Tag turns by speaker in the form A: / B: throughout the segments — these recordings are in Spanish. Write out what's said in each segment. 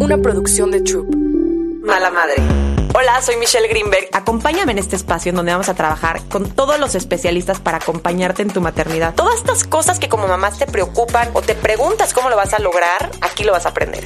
A: una producción de Troop.
B: Mala Madre.
C: Hola, soy Michelle Greenberg. Acompáñame en este espacio en donde vamos a trabajar con todos los especialistas para acompañarte en tu maternidad. Todas estas cosas que como mamás te preocupan o te preguntas cómo lo vas a lograr, aquí lo vas a aprender.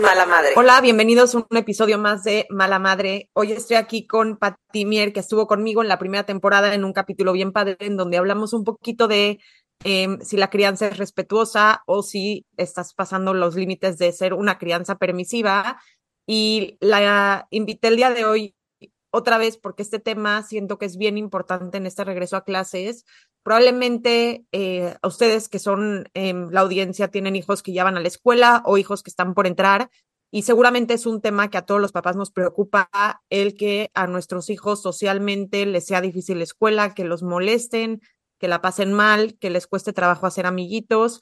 B: Mala Madre.
C: Hola, bienvenidos a un episodio más de Mala Madre. Hoy estoy aquí con Pati Mier, que estuvo conmigo en la primera temporada en un capítulo bien padre en donde hablamos un poquito de eh, si la crianza es respetuosa o si estás pasando los límites de ser una crianza permisiva. Y la invité el día de hoy otra vez porque este tema siento que es bien importante en este regreso a clases. Probablemente eh, a ustedes que son eh, la audiencia tienen hijos que ya van a la escuela o hijos que están por entrar y seguramente es un tema que a todos los papás nos preocupa el que a nuestros hijos socialmente les sea difícil la escuela, que los molesten, que la pasen mal, que les cueste trabajo hacer amiguitos.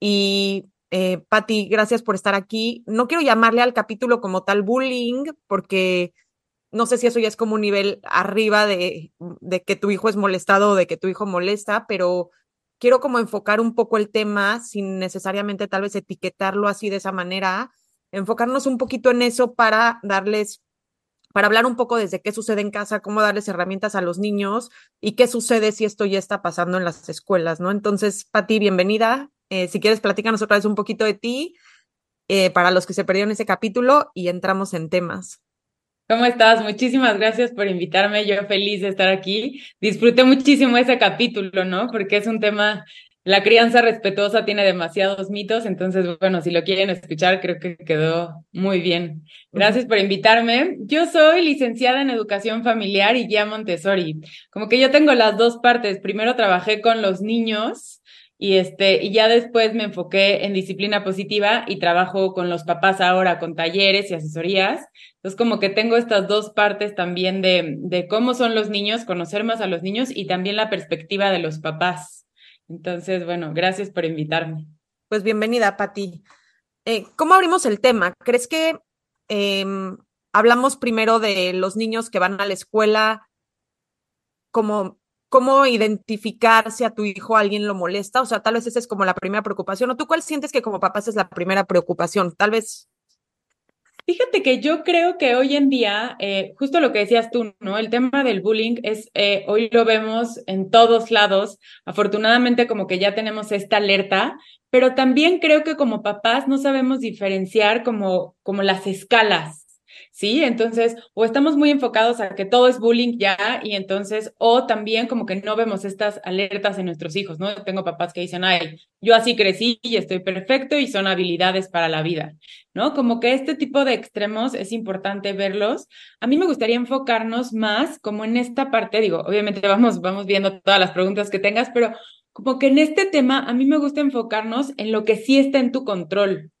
C: Y eh, Patti, gracias por estar aquí. No quiero llamarle al capítulo como tal bullying, porque no sé si eso ya es como un nivel arriba de, de que tu hijo es molestado o de que tu hijo molesta, pero quiero como enfocar un poco el tema sin necesariamente tal vez etiquetarlo así de esa manera, enfocarnos un poquito en eso para darles para hablar un poco desde qué sucede en casa, cómo darles herramientas a los niños y qué sucede si esto ya está pasando en las escuelas, ¿no? Entonces, Pati, bienvenida. Eh, si quieres, platícanos otra vez un poquito de ti eh, para los que se perdieron ese capítulo y entramos en temas.
D: ¿Cómo estás? Muchísimas gracias por invitarme. Yo feliz de estar aquí. Disfruté muchísimo ese capítulo, ¿no? Porque es un tema la crianza respetuosa tiene demasiados mitos, entonces, bueno, si lo quieren escuchar, creo que quedó muy bien. Gracias por invitarme. Yo soy licenciada en educación familiar y guía Montessori. Como que yo tengo las dos partes. Primero trabajé con los niños y este, y ya después me enfoqué en disciplina positiva y trabajo con los papás ahora con talleres y asesorías. Entonces, como que tengo estas dos partes también de, de cómo son los niños, conocer más a los niños y también la perspectiva de los papás. Entonces, bueno, gracias por invitarme.
C: Pues bienvenida, Pati. Eh, ¿Cómo abrimos el tema? ¿Crees que em, hablamos primero de los niños que van a la escuela? Como, ¿Cómo identificar si a tu hijo alguien lo molesta? O sea, tal vez esa es como la primera preocupación. ¿O tú cuál sientes que como papás es la primera preocupación? Tal vez
D: Fíjate que yo creo que hoy en día, eh, justo lo que decías tú, ¿no? El tema del bullying es, eh, hoy lo vemos en todos lados. Afortunadamente como que ya tenemos esta alerta, pero también creo que como papás no sabemos diferenciar como, como las escalas. ¿Sí? Entonces, o estamos muy enfocados a que todo es bullying ya, y entonces, o también como que no vemos estas alertas en nuestros hijos, ¿no? Tengo papás que dicen, ay, yo así crecí y estoy perfecto y son habilidades para la vida, ¿no? Como que este tipo de extremos es importante verlos. A mí me gustaría enfocarnos más como en esta parte, digo, obviamente vamos, vamos viendo todas las preguntas que tengas, pero como que en este tema a mí me gusta enfocarnos en lo que sí está en tu control,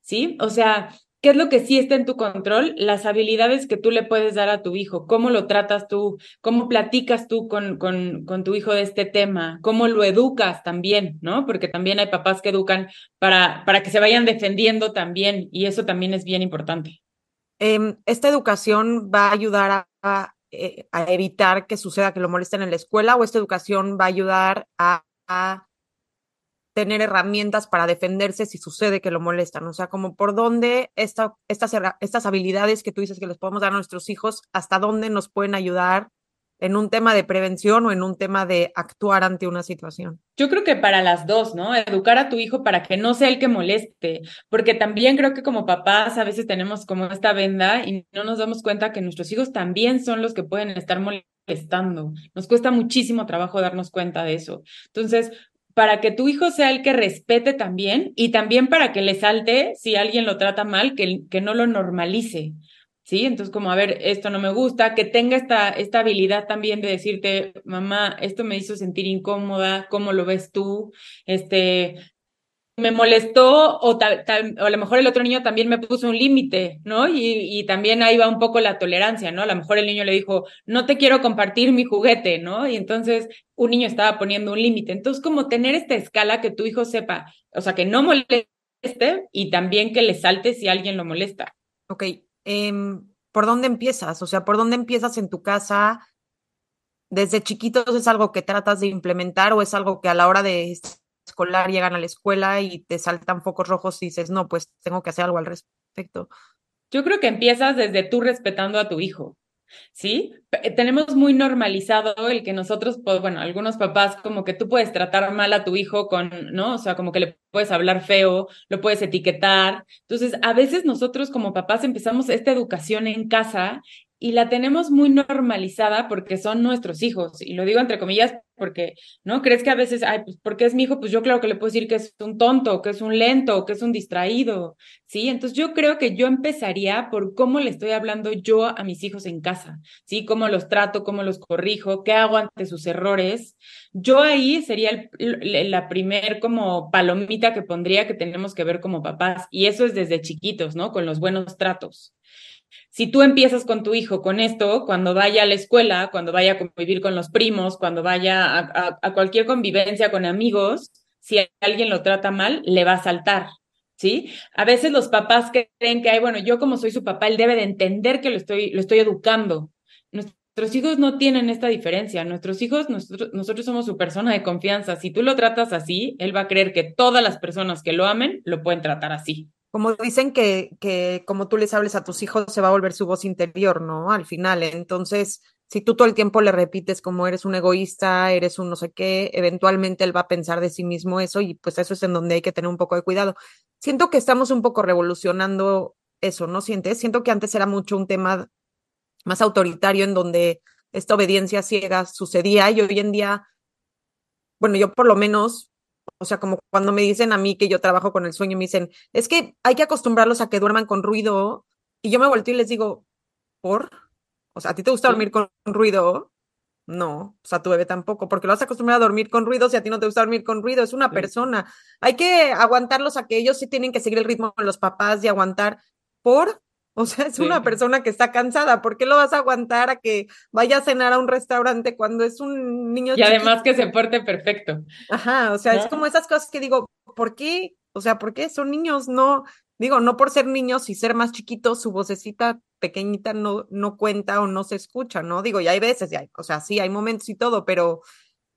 D: ¿sí? O sea, ¿Qué es lo que sí está en tu control? Las habilidades que tú le puedes dar a tu hijo, cómo lo tratas tú, cómo platicas tú con, con, tu hijo de este tema, cómo lo educas también, ¿no? Porque también hay papás que educan para, para que se vayan defendiendo también y eso también es bien importante.
C: Em, esta educación va a ayudar a, eh, a, evitar que suceda que lo molesten en la escuela o esta educación va a ayudar a tener herramientas para defenderse si sucede que lo molestan. O sea, como por dónde esta, estas, estas habilidades que tú dices que les podemos dar a nuestros hijos, hasta dónde nos pueden ayudar en un tema de prevención o en un tema de actuar ante una situación.
D: Yo creo que para las dos, ¿no? Educar a tu hijo para que no sea el que moleste, porque también creo que como papás a veces tenemos como esta venda y no nos damos cuenta que nuestros hijos también son los que pueden estar molestando. Nos cuesta muchísimo trabajo darnos cuenta de eso. Entonces, para que tu hijo sea el que respete también y también para que le salte si alguien lo trata mal, que, que no lo normalice. ¿Sí? Entonces, como, a ver, esto no me gusta, que tenga esta, esta habilidad también de decirte, mamá, esto me hizo sentir incómoda, ¿cómo lo ves tú? Este, me molestó o, tal, o a lo mejor el otro niño también me puso un límite, ¿no? Y, y, también ahí va un poco la tolerancia, ¿no? A lo mejor el niño le dijo, no te quiero compartir mi juguete, ¿no? Y entonces un niño estaba poniendo un límite. Entonces, como tener esta escala que tu hijo sepa, o sea, que no moleste y también que le salte si alguien lo molesta.
C: Ok, eh, ¿por dónde empiezas? O sea, ¿por dónde empiezas en tu casa? ¿Desde chiquitos es algo que tratas de implementar o es algo que a la hora de escolar llegan a la escuela y te saltan focos rojos y dices, no, pues tengo que hacer algo al respecto?
D: Yo creo que empiezas desde tú respetando a tu hijo. ¿sí? Tenemos muy normalizado el que nosotros, pues, bueno, algunos papás como que tú puedes tratar mal a tu hijo con, ¿no? O sea, como que le puedes hablar feo, lo puedes etiquetar. Entonces, a veces nosotros como papás empezamos esta educación en casa y la tenemos muy normalizada porque son nuestros hijos. Y lo digo entre comillas porque, ¿no? ¿Crees que a veces, ay, pues porque es mi hijo? Pues yo creo que le puedo decir que es un tonto, que es un lento, que es un distraído, ¿sí? Entonces yo creo que yo empezaría por cómo le estoy hablando yo a mis hijos en casa, ¿sí? Cómo los trato, cómo los corrijo, qué hago ante sus errores. Yo ahí sería la primer como palomita que pondría que tenemos que ver como papás. Y eso es desde chiquitos, ¿no? Con los buenos tratos. Si tú empiezas con tu hijo con esto, cuando vaya a la escuela, cuando vaya a convivir con los primos, cuando vaya a, cualquier convivencia con amigos, si alguien lo trata mal, le va a saltar. ¿Sí? A veces los papás creen que, ay, bueno, yo como soy su papá, él debe de entender que lo estoy, lo estoy educando. Nuestros hijos no tienen esta diferencia. Nuestros hijos, nosotros, nosotros somos su persona de confianza. Si tú lo tratas así, él va a creer que todas las personas que lo amen lo pueden tratar así
C: como dicen que, que como tú les hables a tus hijos se va a volver su voz interior, ¿no? Al final, entonces, si tú todo el tiempo le repites como eres un egoísta, eres un no sé qué, eventualmente él va a pensar de sí mismo eso y pues eso es en donde hay que tener un poco de cuidado. Siento que estamos un poco revolucionando eso, ¿no sientes? Siento que antes era mucho un tema más autoritario en donde esta obediencia ciega sucedía y hoy en día, bueno, yo por lo menos o sea, como cuando me dicen a mí que yo trabajo con el sueño, me dicen, es que hay que acostumbrarlos a que duerman con ruido. Y yo me volteo y les digo, ¿por? O sea, ¿a ti te gusta dormir con ruido? No, o sea, tu bebé tampoco, porque lo vas a acostumbrar a dormir con ruido si a ti no te gusta dormir con ruido, es una persona. Hay que aguantarlos a que ellos sí tienen que seguir el ritmo de los papás y aguantar por o sea, es una persona que está cansada. ¿Por qué lo vas a aguantar a que vaya a cenar a un restaurante cuando es un niño
D: Y además que se porte perfecto.
C: Ajá, o sea, es como esas cosas que digo, ¿por qué? O sea, ¿por qué? Son niños, no, digo, no por ser niños y ser más chiquitos, su vocecita pequeñita no, no cuenta o no se escucha, ¿no? Digo, y hay veces, ya, o sea, sí, hay momentos y todo, pero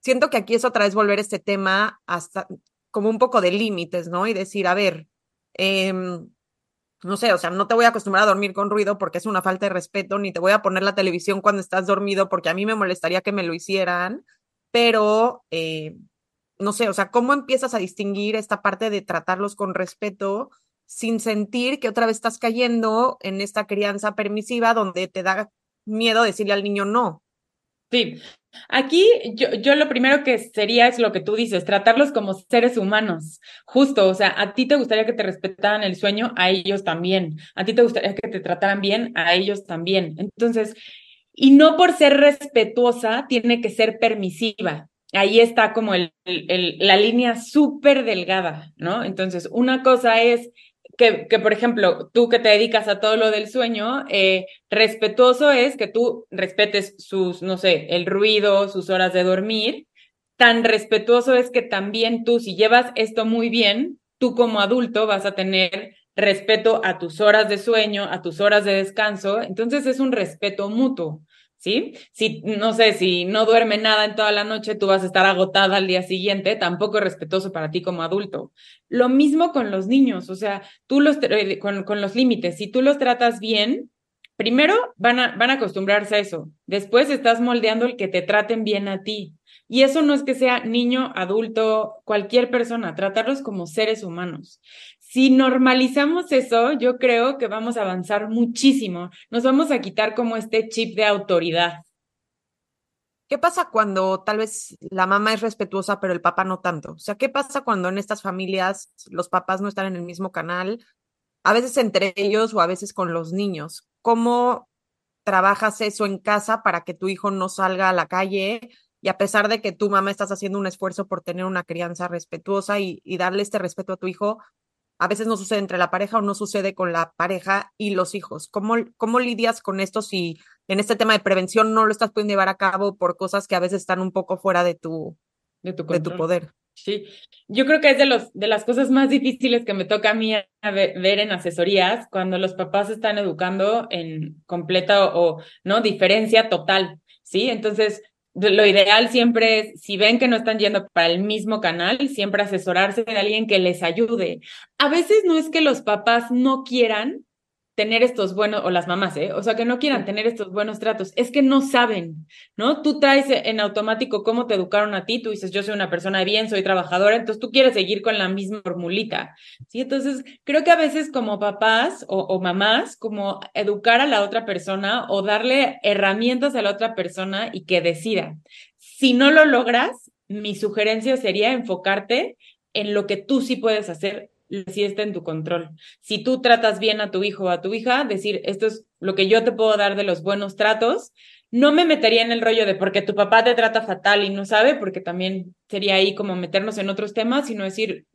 C: siento que aquí es otra vez volver este tema hasta como un poco de límites, ¿no? Y decir, a ver, eh, no sé, o sea, no te voy a acostumbrar a dormir con ruido porque es una falta de respeto, ni te voy a poner la televisión cuando estás dormido porque a mí me molestaría que me lo hicieran, pero eh, no sé, o sea, ¿cómo empiezas a distinguir esta parte de tratarlos con respeto sin sentir que otra vez estás cayendo en esta crianza permisiva donde te da miedo decirle al niño no?
D: Sí, Aquí yo, yo lo primero que sería es lo que tú dices, tratarlos como seres humanos, justo, o sea, a ti te gustaría que te respetaran el sueño, a ellos también, a ti te gustaría que te trataran bien, a ellos también. Entonces, y no por ser respetuosa tiene que ser permisiva. Ahí está como el, el, la línea súper delgada, ¿no? Entonces, una cosa es que, que, por ejemplo, tú que te dedicas a todo lo del sueño, eh, respetuoso es que tú respetes sus, no sé, el ruido, sus horas de dormir. Tan respetuoso es que también tú, si llevas esto muy bien, tú como adulto vas a tener respeto a tus horas de sueño, a tus horas de descanso. Entonces es un respeto mutuo. ¿Sí? Si, no sé, si no duerme nada en toda la noche, tú vas a estar agotada al día siguiente, tampoco es respetuoso para ti como adulto. Lo mismo con los niños, o sea, tú los, eh, con, con los límites, si tú los tratas bien, primero van a, van a acostumbrarse a eso, después estás moldeando el que te traten bien a ti. Y eso no es que sea niño, adulto, cualquier persona, tratarlos como seres humanos. Si normalizamos eso, yo creo que vamos a avanzar muchísimo. Nos vamos a quitar como este chip de autoridad.
C: ¿Qué pasa cuando tal vez la mamá es respetuosa, pero el papá no tanto? O sea, ¿qué pasa cuando en estas familias los papás no están en el mismo canal? A veces entre ellos o a veces con los niños. ¿Cómo trabajas eso en casa para que tu hijo no salga a la calle y a pesar de que tu mamá estás haciendo un esfuerzo por tener una crianza respetuosa y, y darle este respeto a tu hijo, a veces no sucede entre la pareja o no sucede con la pareja y los hijos. ¿Cómo, cómo lidias con esto si en este tema de prevención no lo estás pudiendo llevar a cabo por cosas que a veces están un poco fuera de tu, de tu, de tu poder?
D: Sí, yo creo que es de, los, de las cosas más difíciles que me toca a mí ver en asesorías cuando los papás están educando en completa o, o, no diferencia total, ¿sí? Entonces, lo ideal siempre es, si ven que no están yendo para el mismo canal, siempre asesorarse de alguien que les ayude. A veces no es que los papás no quieran, tener estos buenos, o las mamás, ¿eh? O sea, que no quieran tener estos buenos tratos, es que no saben, ¿no? Tú traes en automático cómo te educaron a ti, tú dices, yo soy una persona de bien, soy trabajadora, entonces tú quieres seguir con la misma formulita, ¿sí? Entonces, creo que a veces como papás o, o mamás, como educar a la otra persona o darle herramientas a la otra persona y que decida. Si no lo logras, mi sugerencia sería enfocarte en lo que tú sí puedes hacer si está en tu control. Si tú tratas bien a tu hijo o a tu hija, decir, esto es lo que yo te puedo dar de los buenos tratos, no me metería en el rollo de porque tu papá te trata fatal y no sabe, porque también sería ahí como meternos en otros temas, sino decir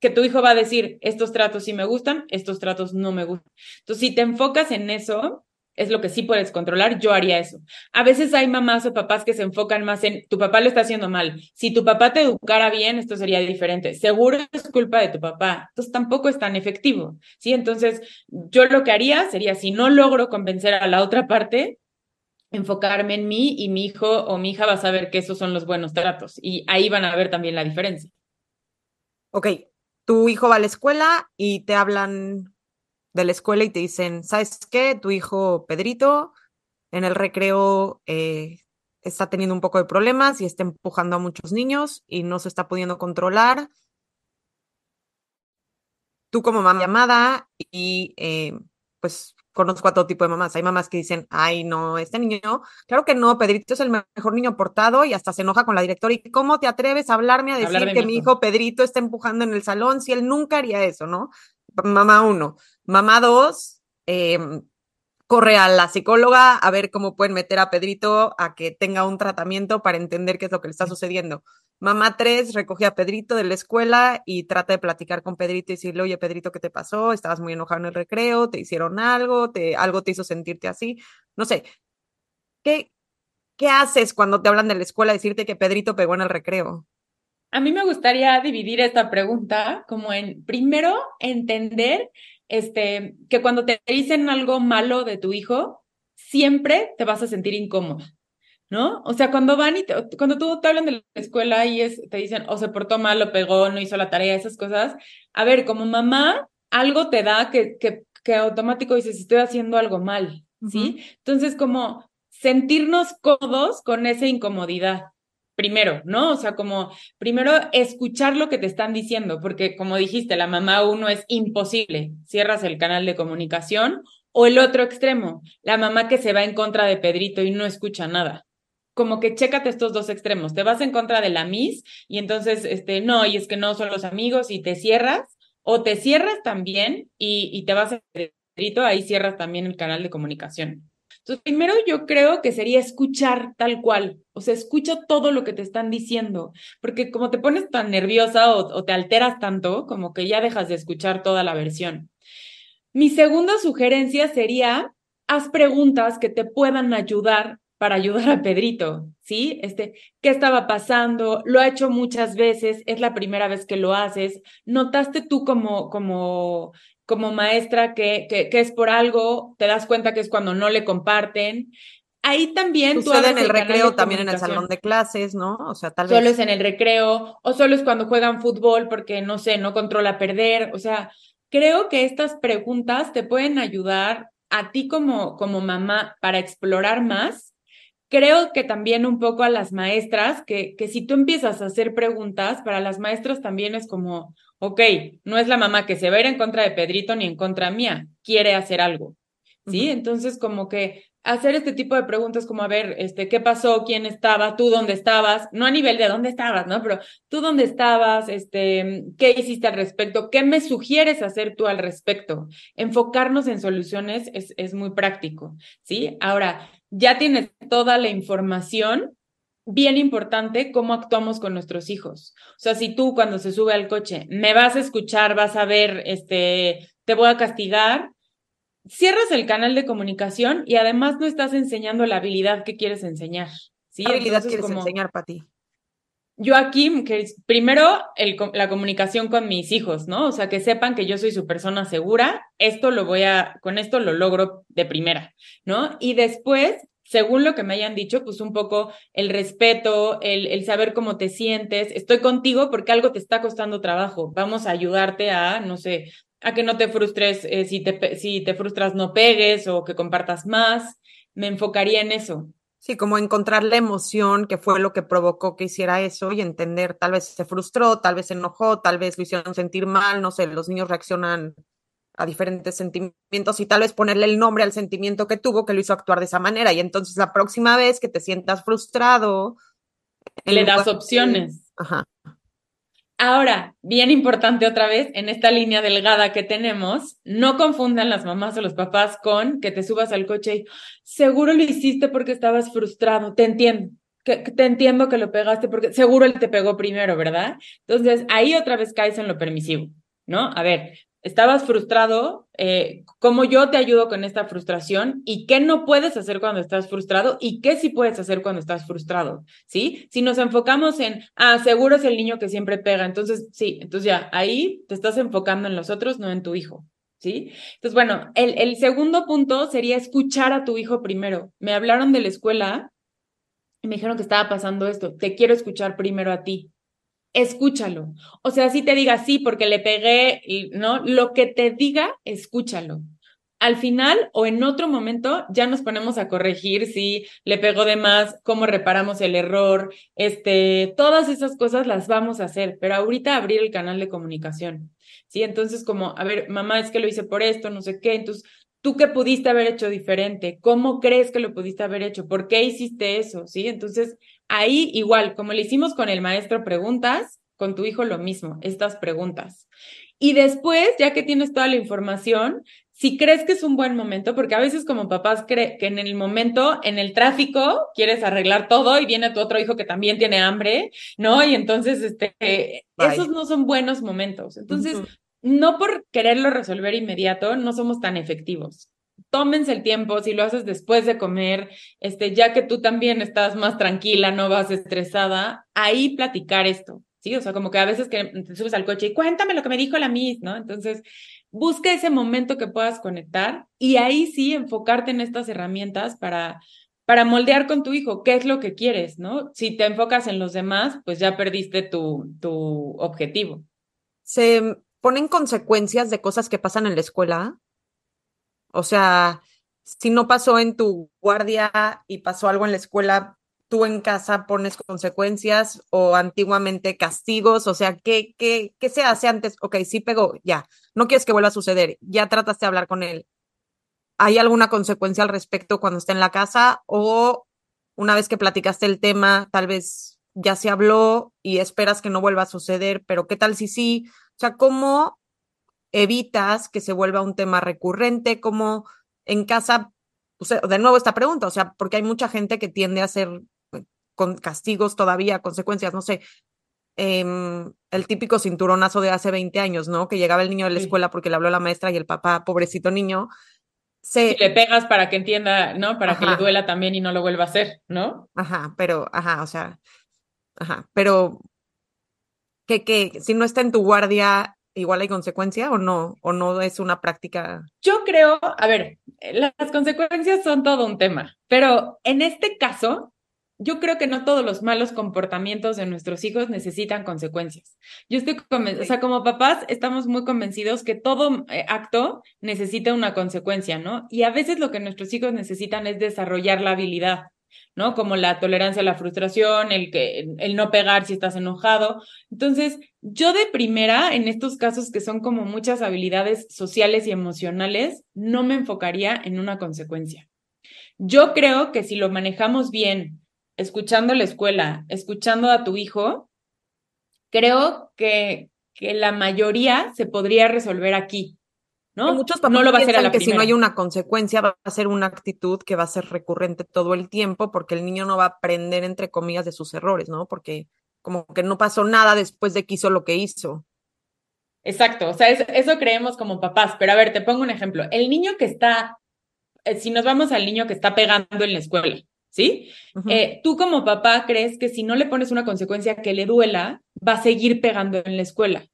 D: que tu hijo va a decir, estos tratos sí me gustan, estos tratos no me gustan. Entonces, si te enfocas en eso, es lo que sí puedes controlar, yo haría eso. A veces hay mamás o papás que se enfocan más en tu papá lo está haciendo mal. Si tu papá te educara bien, esto sería diferente. Seguro es culpa de tu papá. Entonces tampoco es tan efectivo. ¿sí? Entonces, yo lo que haría sería, si no logro convencer a la otra parte, enfocarme en mí y mi hijo o mi hija va a saber que esos son los buenos tratos. Y ahí van a ver también la diferencia.
C: Ok, tu hijo va a la escuela y te hablan de la escuela y te dicen, ¿sabes qué? Tu hijo Pedrito en el recreo eh, está teniendo un poco de problemas y está empujando a muchos niños y no se está pudiendo controlar. Tú como mamá llamada y eh, pues conozco a todo tipo de mamás. Hay mamás que dicen, ay, no, este niño, claro que no, Pedrito es el mejor niño portado y hasta se enoja con la directora. ¿Y cómo te atreves a hablarme a decir que mi hijo Pedrito está empujando en el salón si él nunca haría eso, ¿no? Mamá uno. Mamá dos, em, corre a la psicóloga a ver cómo pueden meter a Pedrito a que tenga un tratamiento para entender qué es lo que le está sucediendo. Mamá tres recoge a Pedrito de la escuela y trata de platicar con Pedrito y decirle, oye, Pedrito, ¿qué te pasó? Estabas muy enojado en el recreo, te hicieron algo, te, algo te hizo sentirte así. No sé, ¿qué, qué haces cuando te hablan de la escuela decirte que Pedrito pegó en el recreo?
D: A mí me gustaría dividir esta pregunta como en, primero, entender este, que cuando te dicen algo malo de tu hijo, siempre te vas a sentir incómoda, ¿no? O sea, cuando van y cuando tú te hablan de la escuela y es, te dicen, o se portó mal, o pegó, no hizo la tarea, esas cosas, a ver, como mamá, algo te da que, que, que automático dices, estoy haciendo algo mal, ¿sí? Entonces, como sentirnos cómodos con esa incomodidad primero, ¿no? O sea, como primero escuchar lo que te están diciendo, porque como dijiste, la mamá uno es imposible, cierras el canal de comunicación, o el otro extremo, la mamá que se va en contra de Pedrito y no escucha nada. Como que chécate estos dos extremos, te vas en contra de la Miss y entonces, este, no, y es que no son los amigos y te cierras, o te cierras también y, y te vas a Pedrito, ahí cierras también el canal de comunicación. Entonces, primero yo creo que sería escuchar tal cual, o sea, escucha todo lo que te están diciendo, porque como te pones tan nerviosa o, te alteras tanto, como que ya dejas de escuchar toda la versión. Mi segunda sugerencia sería, haz preguntas que te puedan ayudar para ayudar a Pedrito, ¿sí? Este, ¿qué estaba pasando? Lo ha hecho muchas veces, es la primera vez que lo haces. ¿Notaste tú como, como como maestra que, que, es por algo, te das cuenta que es cuando no le comparten. Ahí también
C: Sucede en el, recreo, también en el salón de clases, ¿no? O sea, tal
D: vez. Solo es en el recreo, o solo es cuando juegan fútbol porque, no sé, no controla perder. O sea, creo que estas preguntas te pueden ayudar a ti como, como mamá para explorar más. Creo que también un poco a las maestras, que, que si tú empiezas a hacer preguntas, para las maestras también es como, ok, no es la mamá que se va a ir en contra de Pedrito ni en contra mía, quiere hacer algo. ¿Sí? Entonces, como que hacer este tipo de preguntas como, a ver, este, ¿qué pasó? ¿Quién estaba? ¿Tú dónde estabas? No a nivel de dónde estabas, ¿no? Pero tú dónde estabas, este, ¿qué hiciste al respecto? ¿Qué me sugieres hacer tú al respecto? Enfocarnos en soluciones es, es muy práctico, ¿sí? Ahora, ya tienes toda la información, bien importante cómo actuamos con nuestros hijos. O sea, si tú cuando se sube al coche me vas a escuchar, vas a ver, este, te voy a castigar, cierras el canal de comunicación y además no estás enseñando la habilidad que quieres enseñar. ¿sí?
C: ¿Qué habilidad quieres enseñar para ti?
D: Yo aquí, que primero el, la comunicación con mis hijos, ¿no? O sea, que sepan que yo soy su persona segura, esto lo voy a, con esto lo logro de primera, ¿no? Y después según lo que me hayan dicho, pues un poco el respeto, el, saber cómo te sientes, estoy contigo porque algo te está costando trabajo, vamos a ayudarte a, no sé, a que no te frustres, eh, si, te, si te frustras no pegues o que compartas más, me enfocaría en eso.
C: Sí, como encontrar la emoción que fue lo que provocó que hiciera eso y entender, tal vez se frustró, tal vez se enojó, tal vez lo hicieron sentir mal, no sé, los niños reaccionan a diferentes sentimientos y tal vez ponerle el nombre al sentimiento que tuvo que lo hizo actuar de esa manera. Y entonces la próxima vez que te sientas frustrado,
D: le das opciones.
C: Ajá.
D: Ahora, bien importante otra vez, en esta línea delgada que tenemos, no confundan las mamás o los papás con que te subas al coche y seguro lo hiciste porque estabas frustrado, te entiendo, que, te entiendo que lo pegaste porque seguro él te pegó primero, ¿verdad? Entonces, ahí otra vez caes en lo permisivo, ¿no? A ver, estabas frustrado, eh, cómo yo te ayudo con esta frustración y qué no puedes hacer cuando estás frustrado y qué sí puedes hacer cuando estás frustrado, ¿sí? Si nos enfocamos en, ah, seguro es el niño que siempre pega, entonces sí, entonces ya, ahí te estás enfocando en los otros, no en tu hijo. ¿Sí? Entonces, bueno, el, el segundo punto sería escuchar a tu hijo primero. Me hablaron de la escuela y me dijeron que estaba pasando esto. Te quiero escuchar primero a ti escúchalo. O sea, si te diga sí porque le pegué, y, ¿no? Lo que te diga, escúchalo. Al final o en otro momento ya nos ponemos a corregir si le pegó de más, cómo reparamos el error, este, todas esas cosas las vamos a hacer, pero ahorita abrir el canal de comunicación. Sí, entonces como, a ver, mamá, es que lo hice por esto, no sé qué, entonces ¿Tú qué pudiste haber hecho diferente? ¿Cómo crees que lo pudiste haber hecho? ¿Por qué hiciste eso? ¿Sí? Entonces, ahí igual, como le hicimos con el maestro preguntas, con tu hijo lo mismo, estas preguntas. Y después, ya que tienes toda la información, si crees que es un buen momento, porque a veces como papás creen que en el momento, en el tráfico, quieres arreglar todo y viene tu otro hijo que también tiene hambre, ¿no? Y entonces, este, esos no son buenos momentos. Entonces, no por quererlo resolver inmediato, no somos tan efectivos. Tómense el tiempo, si lo haces después de comer, este, ya que tú también estás más tranquila, no vas estresada, ahí platicar esto, ¿sí? O sea, como que a veces que te subes al coche y cuéntame lo que me dijo la Miss, ¿no? Entonces, busca ese momento que puedas conectar y ahí sí enfocarte en estas herramientas para, para moldear con tu hijo qué es lo que quieres, ¿no? Si te enfocas en los demás, pues ya perdiste tu, tu objetivo.
C: Se ponen consecuencias de cosas que pasan en la escuela. O sea, si no pasó en tu guardia y pasó algo en la escuela, tú en casa pones consecuencias o antiguamente castigos, o sea, ¿qué, qué, qué se hace antes? Ok, sí pegó, ya, no quieres que vuelva a suceder, ya trataste de hablar con él. ¿Hay alguna consecuencia al respecto cuando está en la casa o una vez que platicaste el tema, tal vez ya se habló y esperas que no vuelva a suceder, pero qué tal si sí? O sea, ¿cómo evitas que se vuelva un tema recurrente? ¿Cómo en casa, o sea, de nuevo esta pregunta, o sea, porque hay mucha gente que tiende a hacer eh, con castigos todavía, consecuencias, no sé, em, el típico cinturonazo de hace 20 años, ¿no? Que llegaba el niño de la escuela porque le habló la maestra y el papá, pobrecito niño,
D: se... le pegas para que entienda, ¿no? Para que le duela también y no lo vuelva a hacer, ¿no?
C: Ajá, pero, ajá, o sea, ajá, pero que, que si no está en tu guardia, igual hay consecuencia o no, o no es una práctica.
D: Yo creo, a ver, las consecuencias son todo un tema, pero en este caso, yo creo que no todos los malos comportamientos de nuestros hijos necesitan consecuencias. Yo estoy o sea, como papás estamos muy convencidos que todo eh, acto necesita una consecuencia, ¿no? Y a veces lo que nuestros hijos necesitan es desarrollar la habilidad. ¿No? Como la tolerancia a la frustración, el que el no pegar si estás enojado. Entonces, yo de primera en estos casos que son como muchas habilidades sociales y emocionales, no me enfocaría en una consecuencia. Yo creo que si lo manejamos bien, escuchando la escuela, escuchando a tu hijo, creo que, que la mayoría se podría resolver aquí. ¿No?
C: muchos papás no lo va a hacer a la que si no hay una consecuencia va a ser una actitud que va a ser recurrente todo el tiempo porque el niño no va a aprender entre comillas de sus errores, ¿no? Porque como que no pasó nada después de que hizo lo que hizo.
D: Exacto, o sea, eso, creemos como papás, pero a ver, te pongo un ejemplo. El niño que está, eh, si nos vamos al niño que está pegando en la escuela, ¿sí? Eh, tú como papá crees que si no le pones una consecuencia que le duela, va a seguir pegando en la escuela.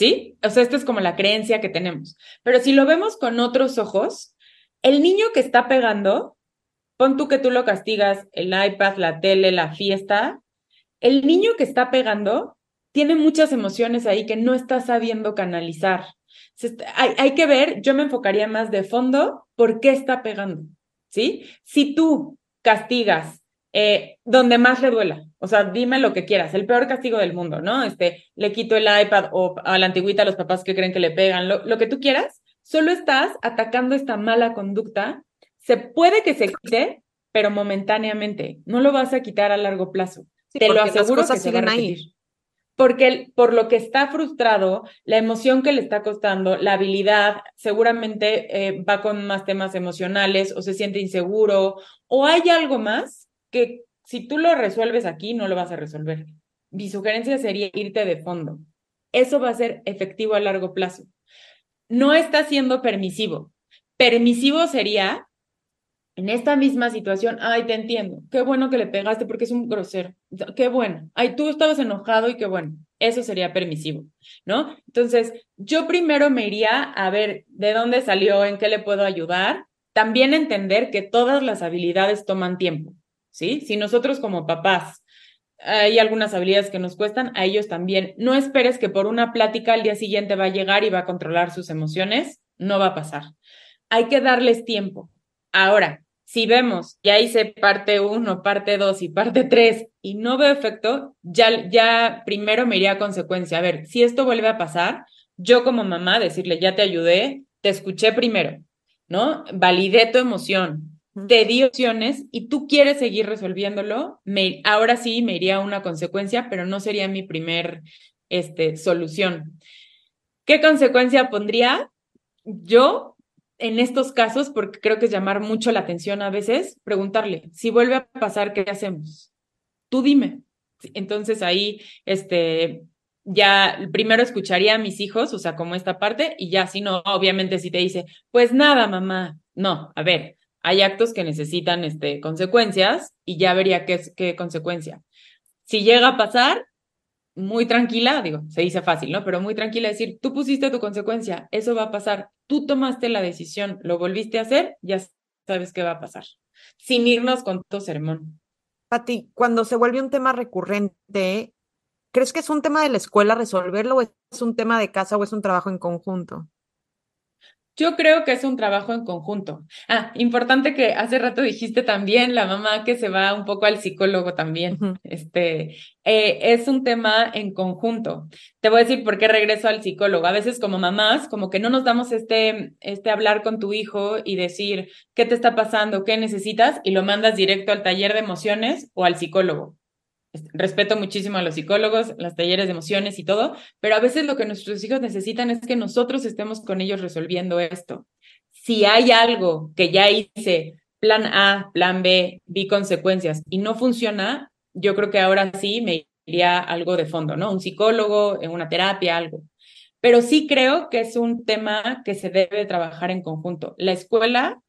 D: ¿Sí? O sea, esta es como la creencia que tenemos. Pero si lo vemos con otros ojos, el niño que está pegando pon tú que tú lo castigas, el iPad, la tele, la fiesta, el niño que está pegando tiene muchas emociones ahí que no está sabiendo canalizar. Hay, hay que ver, yo me enfocaría más de fondo, ¿por qué está pegando? ¿Sí? Si tú castigas eh, donde más le duela, o sea, dime lo que quieras, el peor castigo del mundo, ¿no? Este, le quito el iPad o a la antigüita a los papás que creen que le pegan, lo, lo que tú quieras, solo estás atacando esta mala conducta. Se puede que se quite, pero momentáneamente, no lo vas a quitar a largo plazo. Te lo aseguro que se va a repetir porque por lo que está frustrado, la emoción que le está costando, la habilidad, seguramente eh, va con más temas emocionales o se siente inseguro o hay algo más que si tú lo resuelves aquí, no lo vas a resolver. Mi sugerencia sería irte de fondo. Eso va a ser efectivo a largo plazo. No está siendo permisivo. Permisivo sería en esta misma situación, ay, te entiendo, qué bueno que le pegaste porque es un grosero, qué bueno, ay, tú estabas enojado y qué bueno, eso sería permisivo, ¿no? Entonces, yo primero me iría a ver de dónde salió, en qué le puedo ayudar, también entender que todas las habilidades toman tiempo, ¿sí? Si nosotros como papás hay algunas habilidades que nos cuestan, a ellos también. No esperes que por una plática al día siguiente va a llegar y va a controlar sus emociones, no va a pasar. Hay que darles tiempo. Ahora, si vemos, ya hice parte 1, parte 2 y parte 3 y no veo efecto, ya, ya primero me iría a consecuencia. A ver, si esto vuelve a pasar, yo como mamá decirle, ya te ayudé, te escuché primero, ¿no? Validé tu emoción, te di opciones y tú quieres seguir resolviéndolo, me, ahora sí me iría a una consecuencia, pero no sería mi primer este, solución. ¿Qué consecuencia pondría? Yo en estos casos, porque creo que es llamar mucho la atención a veces, preguntarle, si vuelve a pasar, ¿qué hacemos? Tú dime. Entonces ahí, este, ya primero escucharía a mis hijos, o sea, como esta parte, y ya si no, obviamente si te dice, pues nada, mamá, no, a ver, hay actos que necesitan este, consecuencias y ya vería qué, qué consecuencia. Si llega a pasar, muy tranquila, digo, se dice fácil, ¿no? Pero muy tranquila decir, tú pusiste tu consecuencia, eso va a pasar, tú tomaste la decisión, lo volviste a hacer, ya sabes qué va a pasar, sin irnos con tu sermón.
C: Pati, cuando se vuelve un tema recurrente, ¿crees que es un tema de la escuela resolverlo o es un tema de casa o es un trabajo en conjunto?
D: Yo creo que es un trabajo en conjunto. Ah, importante que hace rato dijiste también la mamá que se va un poco al psicólogo también. Este eh, es un tema en conjunto. Te voy a decir por qué regreso al psicólogo. A veces como mamás, como que no nos damos este, este hablar con tu hijo y decir qué te está pasando, qué necesitas y lo mandas directo al taller de emociones o al psicólogo respeto muchísimo a los psicólogos, las talleres de emociones y todo, pero a veces lo que nuestros hijos necesitan es que nosotros estemos con ellos resolviendo esto. Si hay algo que ya hice, plan A, plan B, vi consecuencias y no funciona, yo creo que ahora sí me iría algo de fondo, ¿no? Un psicólogo, una terapia, algo. Pero sí creo que es un tema que se debe trabajar en conjunto. La escuela,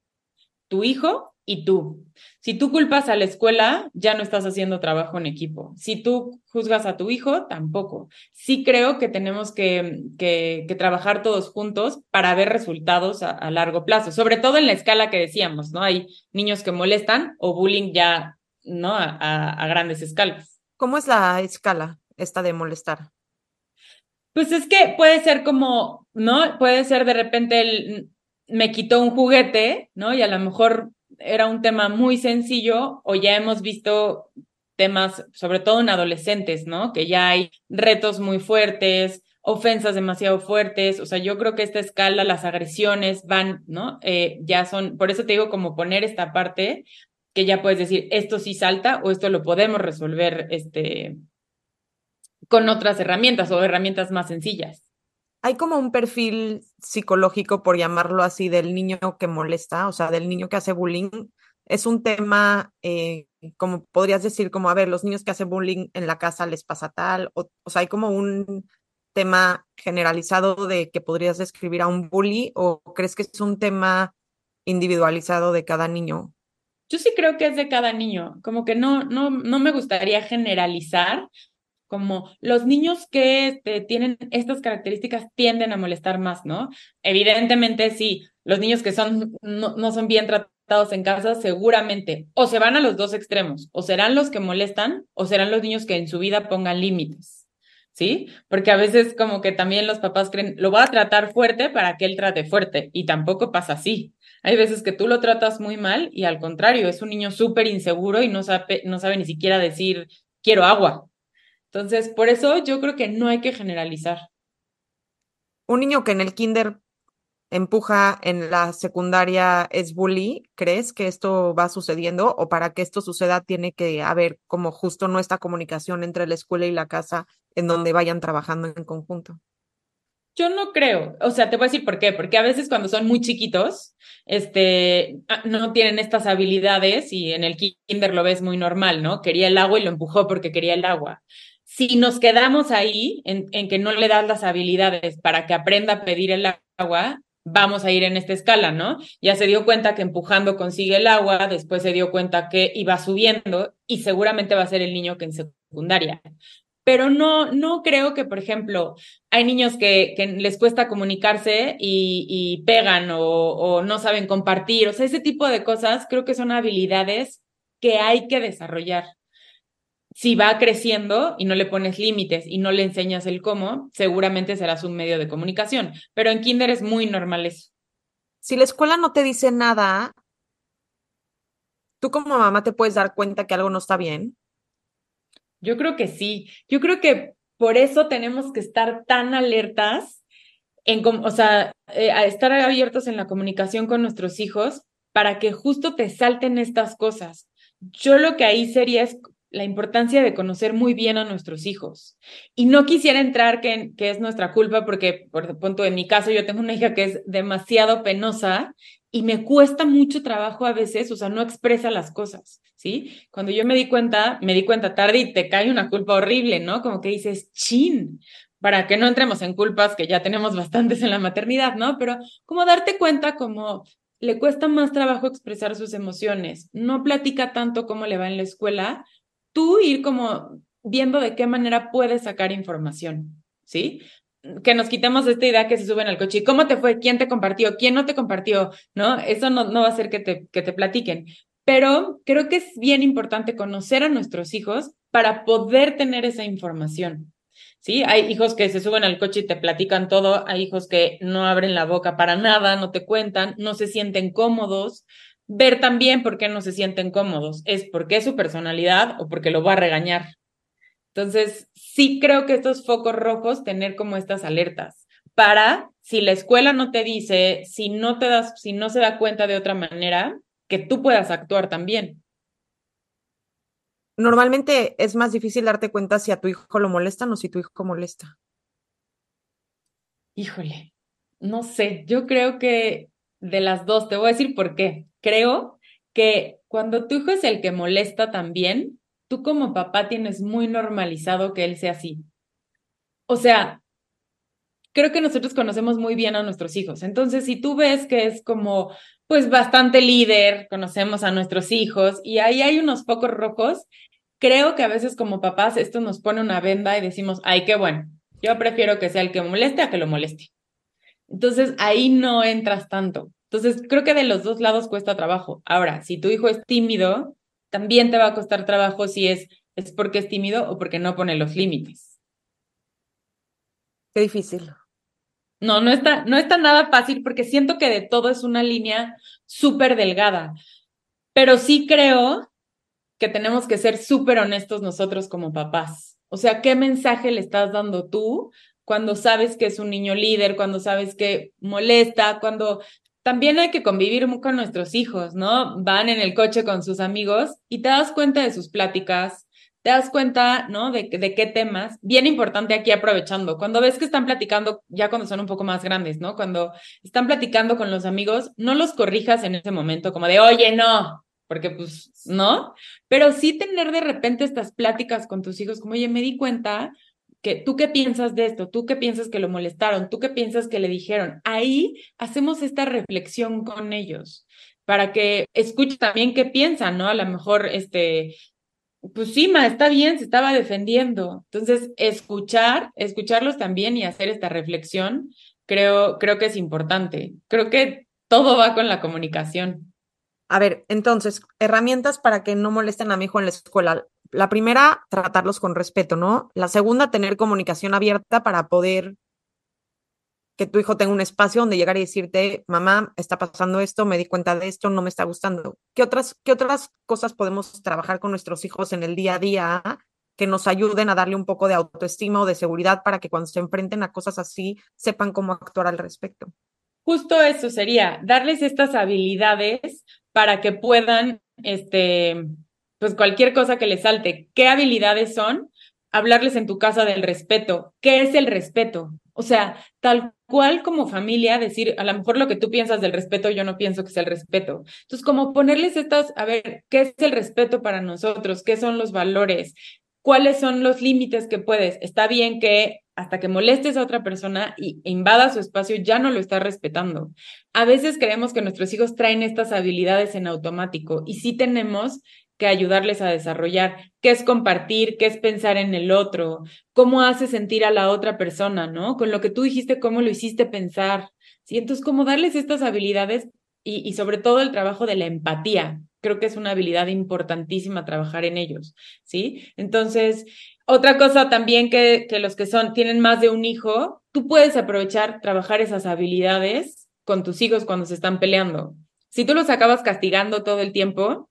D: tu hijo y tú. Si tú culpas a la escuela, ya no estás haciendo trabajo en equipo. Si tú juzgas a tu hijo, tampoco. Sí creo que tenemos que, que, trabajar todos juntos para ver resultados a, largo plazo, sobre todo en la escala que decíamos, ¿no? Hay niños que molestan o bullying ya, ¿no? A, a grandes escalas.
C: ¿Cómo es la escala esta de molestar?
D: Pues es que puede ser como, ¿no? Puede ser de repente el, me quitó un juguete, ¿no? Y a lo mejor era un tema muy sencillo o ya hemos visto temas, sobre todo en adolescentes, ¿no? Que ya hay retos muy fuertes, ofensas demasiado fuertes, o sea, yo creo que esta escala, las agresiones van, ¿no? Eh, ya son, por eso te digo como poner esta parte que ya puedes decir, esto sí salta o esto lo podemos resolver, este, con otras herramientas o herramientas más sencillas
C: hay como un perfil psicológico, por llamarlo así, del niño que molesta, o sea, del niño que hace bullying. Es un tema, eh, como podrías decir, como, a ver, los niños que hacen bullying en la casa les pasa tal, o, o sea, hay como un tema generalizado de que podrías describir a un bully, o crees que es un tema individualizado de cada niño?
D: Yo sí creo que es de cada niño, como que no, no, no me gustaría generalizar, como los niños que este, tienen estas características tienden a molestar más, ¿no? Evidentemente sí, los niños que son, no, son bien tratados en casa, seguramente o se van a los dos extremos, o serán los que molestan, o serán los niños que en su vida pongan límites. ¿Sí? Porque a veces como que también los papás creen, lo va a tratar fuerte para que él trate fuerte, y tampoco pasa así. Hay veces que tú lo tratas muy mal y al contrario, es un niño súper inseguro y no sabe, no sabe ni siquiera decir, quiero agua. Entonces, por eso yo creo que no hay que generalizar.
C: Un niño que en el kinder empuja en la secundaria es bully, ¿crees que esto va sucediendo o para que esto suceda tiene que haber como justo nuestra comunicación entre la escuela y la casa en donde vayan trabajando en conjunto?
D: Yo no creo, o sea, te voy a decir por qué, porque a veces cuando son muy chiquitos, este, ah, no tienen estas habilidades y en el kinder lo ves muy normal, ¿no? Quería el agua y lo empujó porque quería el agua. Si nos quedamos ahí en, que no le das las habilidades para que aprenda a pedir el agua, vamos a ir en esta escala, ¿no? Ya se dio cuenta que empujando consigue el agua, después se dio cuenta que iba subiendo y seguramente va a ser el niño que en secundaria. Pero no, no creo que, por ejemplo, hay niños que, que les cuesta comunicarse y, y pegan o, o no saben compartir, o sea, ese tipo de cosas creo que son habilidades que hay que desarrollar si va creciendo y no le pones límites y no le enseñas el cómo, seguramente serás un medio de comunicación. Pero en kinder es muy normal eso.
C: Si la escuela no te dice nada, ¿tú como mamá te puedes dar cuenta que algo no está bien?
D: Yo creo que sí. Yo creo que por eso tenemos que estar tan alertas en, o sea, eh, a estar abiertos en la comunicación con nuestros hijos para que justo te salten estas cosas. Yo lo que ahí sería es la importancia de conocer muy bien a nuestros hijos. Y no quisiera entrar que, que es nuestra culpa porque, por punto, en mi caso yo tengo una hija que es demasiado penosa y me cuesta mucho trabajo a veces, o sea, no expresa las cosas, ¿sí? Cuando yo me di cuenta, me di cuenta tarde y te cae una culpa horrible, ¿no? Como que dices, chin, para que no entremos en culpas que ya tenemos bastantes en la maternidad, ¿no? Pero como darte cuenta como le cuesta más trabajo expresar sus emociones, no platica tanto como le va en la escuela, tú ir como viendo de qué manera puedes sacar información, ¿sí? Que nos quitemos esta idea que se suben al coche. ¿Cómo te fue? ¿Quién te compartió? ¿Quién no te compartió? ¿No? Eso no, no va a hacer que te, que te platiquen. Pero creo que es bien importante conocer a nuestros hijos para poder tener esa información. ¿Sí? Hay hijos que se suben al coche y te platican todo, hay hijos que no abren la boca para nada, no te cuentan, no se sienten cómodos, ver también por qué no se sienten cómodos. ¿Es porque es su personalidad o porque lo va a regañar? Entonces, sí creo que estos focos rojos, tener como estas alertas para, si la escuela no te dice, si no te das, si no se da cuenta de otra manera, que tú puedas actuar también.
C: Normalmente es más difícil darte cuenta si a tu hijo lo molestan o si tu hijo molesta.
D: Híjole, no sé, yo creo que de las dos, te voy a decir por qué creo que cuando tu hijo es el que molesta también, tú como papá tienes muy normalizado que él sea así. O sea, creo que nosotros conocemos muy bien a nuestros hijos. Entonces, si tú ves que es como, pues, bastante líder, conocemos a nuestros hijos y ahí hay unos pocos rojos, creo que a veces como papás esto nos pone una venda y decimos, ay, qué bueno, yo prefiero que sea el que moleste a que lo moleste. Entonces, ahí no entras tanto. Entonces, creo que de los dos lados cuesta trabajo. Ahora, si tu hijo es tímido, también te va a costar trabajo si es, es porque es tímido o porque no pone los límites.
C: Qué difícil.
D: No, no está, no está nada fácil porque siento que de todo es una línea súper delgada. Pero sí creo que tenemos que ser súper honestos nosotros como papás. O sea, ¿qué mensaje le estás dando tú cuando sabes que es un niño líder, cuando sabes que molesta, cuando también hay que convivir con nuestros hijos, ¿no? Van en el coche con sus amigos y te das cuenta de sus pláticas, te das cuenta, ¿no? De, de qué temas. Bien importante aquí aprovechando. Cuando ves que están platicando, ya cuando son un poco más grandes, ¿no? Cuando están platicando con los amigos, no los corrijas en ese momento como de, oye, no, porque pues, ¿no? Pero sí tener de repente estas pláticas con tus hijos, como, oye, me di cuenta que tú qué piensas de esto, tú qué piensas que lo molestaron, tú qué piensas que le dijeron. Ahí hacemos esta reflexión con ellos para que escuchen también qué piensan, ¿no? A lo mejor, este, pues sí, ma, está bien, se estaba defendiendo. Entonces, escuchar, escucharlos también y hacer esta reflexión, creo, creo que es importante. Creo que todo va con la comunicación.
C: A ver, entonces, herramientas para que no molesten a mi hijo en la escuela. La primera, tratarlos con respeto, ¿no? La segunda, tener comunicación abierta para poder que tu hijo tenga un espacio donde llegar y decirte, mamá, está pasando esto, me di cuenta de esto, no me está gustando. ¿Qué otras, qué otras cosas podemos trabajar con nuestros hijos en el día a día que nos ayuden a darle un poco de autoestima o de seguridad para que cuando se enfrenten a cosas así sepan cómo actuar al respecto?
D: Justo eso sería, darles estas habilidades para que puedan, este, pues cualquier cosa que les salte. ¿Qué habilidades son? Hablarles en tu casa del respeto. ¿Qué es el respeto? O sea, tal cual como familia, decir, a lo mejor lo que tú piensas del respeto, yo no pienso que sea el respeto. Entonces, como ponerles estas, a ver, ¿qué es el respeto para nosotros? ¿Qué son los valores? ¿Cuáles son los límites que puedes? Está bien que hasta que molestes a otra persona y invada su espacio, ya no lo estás respetando. A veces creemos que nuestros hijos traen estas habilidades en automático y sí tenemos que ayudarles a desarrollar, qué es compartir, qué es pensar en el otro, cómo hace sentir a la otra persona, ¿no? Con lo que tú dijiste, cómo lo hiciste pensar. ¿sí? Entonces, cómo darles estas habilidades y, sobre todo el trabajo de la empatía. Creo que es una habilidad importantísima trabajar en ellos, ¿sí? Entonces, otra cosa también que, que los que son, tienen más de un hijo, tú puedes aprovechar, trabajar esas habilidades con tus hijos cuando se están peleando. Si tú los acabas castigando todo el tiempo,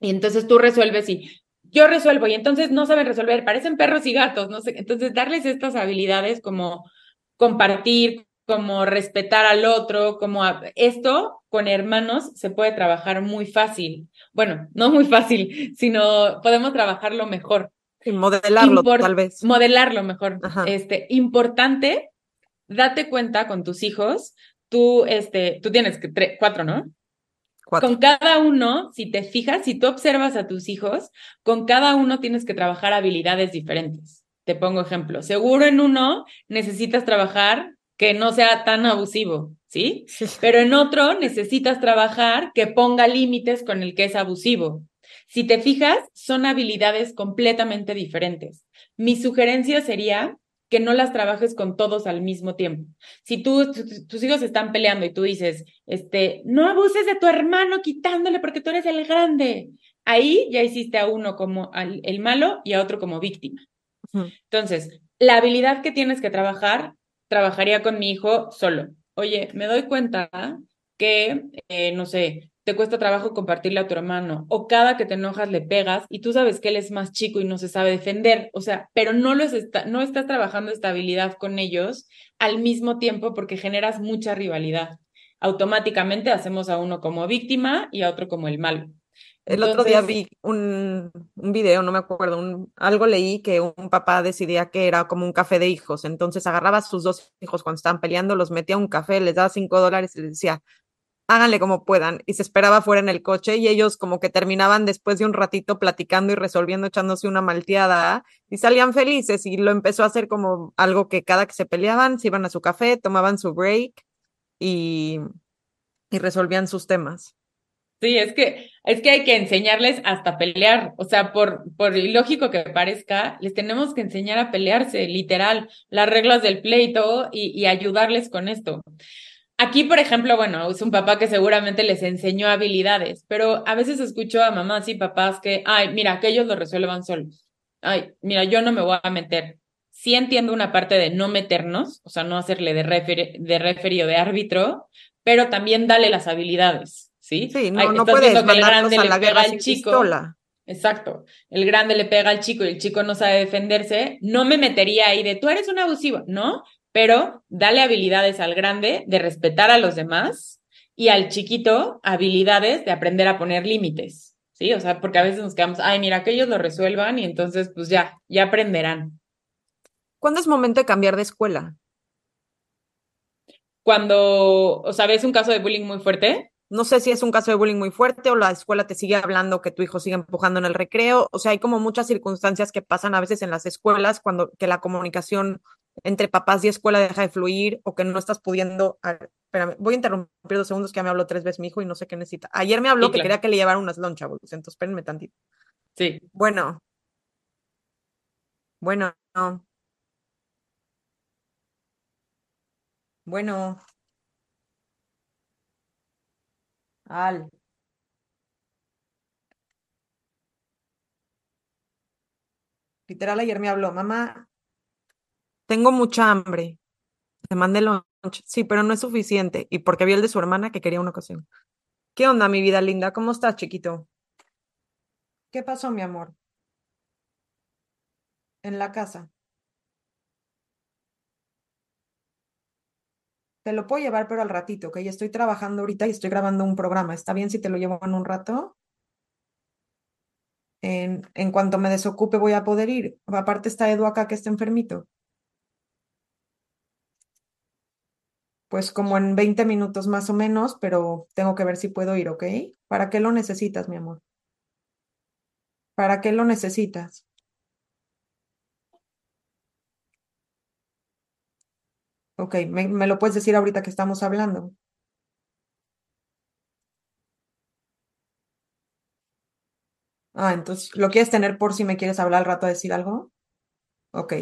D: y entonces tú resuelves y yo resuelvo y entonces no saben resolver, parecen perros y gatos, no sé. Entonces darles estas habilidades como compartir, como respetar al otro, como esto con hermanos se puede trabajar muy fácil. Bueno, no muy fácil, sino podemos trabajarlo mejor.
C: Y modelarlo tal vez.
D: Modelarlo mejor. Este, importante, date cuenta con tus hijos, tú, este, tú tienes cuatro, ¿no? Con cada uno, si te fijas, si tú observas a tus hijos, con cada uno tienes que trabajar habilidades diferentes. Te pongo ejemplo. Seguro en uno necesitas trabajar que no sea tan abusivo, ¿sí? Pero en otro necesitas trabajar que ponga límites con el que es abusivo. Si te fijas, son habilidades completamente diferentes. Mi sugerencia sería que no las trabajes con todos al mismo tiempo. Si tú, tus hijos están peleando y tú dices, este, no abuses de tu hermano quitándole porque tú eres el grande, ahí ya hiciste a uno como el malo y a otro como víctima. Entonces, la habilidad que tienes que trabajar, trabajaría con mi hijo solo. Oye, me doy cuenta que, eh, no sé, te cuesta trabajo compartirle a tu hermano o cada que te enojas le pegas y tú sabes que él es más chico y no se sabe defender, o sea, pero no, los está, no estás trabajando estabilidad con ellos al mismo tiempo porque generas mucha rivalidad. Automáticamente hacemos a uno como víctima y a otro como el malo.
C: El otro día vi un, un video, no me acuerdo, un, algo leí que un papá decidía que era como un café de hijos, entonces agarraba a sus dos hijos cuando estaban peleando, los metía a un café, les daba cinco dólares y les decía, háganle como puedan. Y se esperaba fuera en el coche y ellos como que terminaban después de un ratito platicando y resolviendo, echándose una malteada y salían felices y lo empezó a hacer como algo que cada que se peleaban, se iban a su café, tomaban su break y, y resolvían sus temas.
D: Sí, es que, es que hay que enseñarles hasta pelear. O sea, por, por ilógico que parezca, les tenemos que enseñar a pelearse, literal, las reglas del pleito y, y ayudarles con esto. Aquí, por ejemplo, bueno, es un papá que seguramente les enseñó habilidades, pero a veces escucho a mamás y papás que, ay, mira, que ellos lo resuelvan solos. Ay, mira, yo no me voy a meter. Sí entiendo una parte de no meternos, o sea, no hacerle de referee, de o de árbitro, pero también dale las habilidades, ¿sí?
C: Sí, no, no puedes que el grande le pega al chico.
D: Exacto. El grande le pega al chico y el chico no sabe defenderse. No me metería ahí de tú eres un abusivo, ¿no? Pero dale habilidades al grande de respetar a los demás y al chiquito habilidades de aprender a poner límites, ¿sí? O sea, porque a veces nos quedamos, ay, mira, que ellos lo resuelvan y entonces, pues ya, ya aprenderán.
C: ¿Cuándo es momento de cambiar de escuela?
D: Cuando, o sea, ves un caso de bullying muy fuerte.
C: No sé si es un caso de bullying muy fuerte o la escuela te sigue hablando que tu hijo sigue empujando en el recreo. O sea, hay como muchas circunstancias que pasan a veces en las escuelas cuando que la comunicación entre papás y escuela deja de fluir o que no estás pudiendo. Espérame, voy a interrumpir dos segundos que ya me habló tres veces mi hijo y no sé qué necesita. Ayer me habló que quería que le llevaran unas lonchas, entonces espérenme tantito.
D: Sí.
C: Bueno. Bueno. Bueno. Al. Literal, ayer me habló, mamá, tengo mucha hambre. Te mandé lunch. Sí, pero no es suficiente. Y porque había el de su hermana que quería una ocasión. ¿Qué onda, mi vida linda? ¿Cómo estás, chiquito? ¿Qué pasó, mi amor? En la casa. Te lo puedo llevar, pero al ratito, que ya estoy trabajando ahorita y estoy grabando un programa. ¿Está bien si te lo llevo en un rato? En, en cuanto me desocupe voy a poder ir. Aparte está Edu acá que está enfermito. Pues como en 20 minutos más o menos, pero tengo que ver si puedo ir, ¿ok? ¿Para qué lo necesitas, mi amor? ¿Para qué lo necesitas? Ok, me, lo puedes decir ahorita que estamos hablando. Ah, entonces, ¿lo quieres tener por si me quieres hablar al rato a decir algo? Ok.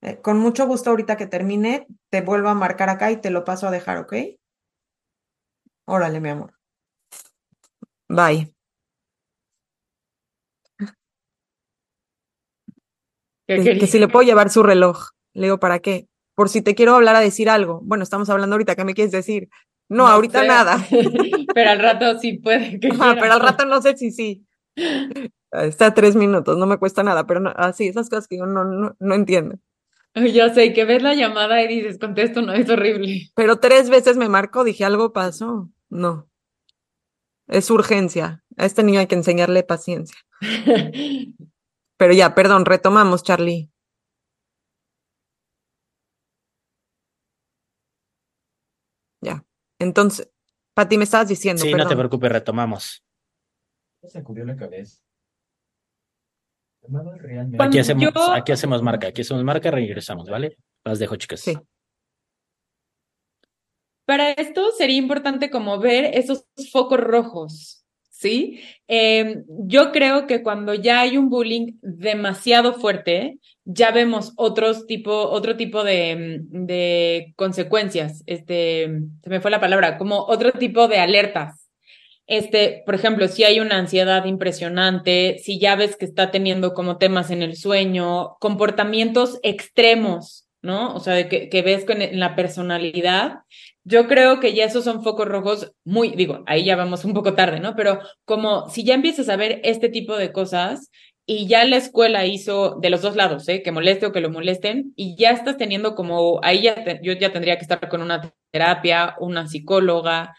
C: Eh, con mucho gusto ahorita que termine, te vuelvo a marcar acá y te lo paso a dejar, ¿ok? Órale, mi amor. Bye.
D: ¿Qué
C: Que, que si le puedo llevar su reloj. Le digo, ¿para qué? Por si te quiero hablar a decir algo. Bueno, estamos hablando ahorita, ¿qué me quieres decir? No, ahorita
D: sé.
C: nada.
D: pero al rato sí puede que
C: Ajá,
D: quiera.
C: pero al rato no sé si sí. Está a tres minutos, no me cuesta nada, pero no, así, esas cosas que yo no, no, no entiendo.
D: Ya sé, que ves la llamada y dices, contesto, no, es horrible.
C: Pero tres veces me marcó, dije, algo pasó. No. Es urgencia. A este niño hay que enseñarle paciencia. Pero ya, perdón, retomamos, Charlie. Ya. Entonces, Pati, me estabas diciendo,
A: Sí, no te
C: perdón.
A: preocupes, retomamos.
E: Se cubrió la cabeza. Realmente.
A: Aquí hacemos,
D: yo-
A: aquí hacemos marca, aquí hacemos marca, regresamos, ¿vale? Las dejo, chicas.
C: Sí.
D: Para esto sería importante como ver esos focos rojos, ¿sí? Eh, yo creo que cuando ya hay un bullying demasiado fuerte, ya vemos otros tipo, otro tipo de, de consecuencias. Este, se me fue la palabra, como otro tipo de alertas. Este, por ejemplo, si hay una ansiedad impresionante, si ya ves que está teniendo como temas en el sueño, comportamientos extremos, ¿no? O sea, que ves con en la personalidad, yo creo que ya esos son focos rojos muy, digo, ahí ya vamos un poco tarde, ¿no? Pero como si ya empiezas a ver este tipo de cosas y ya la escuela hizo de los dos lados, ¿eh? Que moleste o que lo molesten y ya estás teniendo como, ahí ya te- yo ya tendría que estar con una terapia, una psicóloga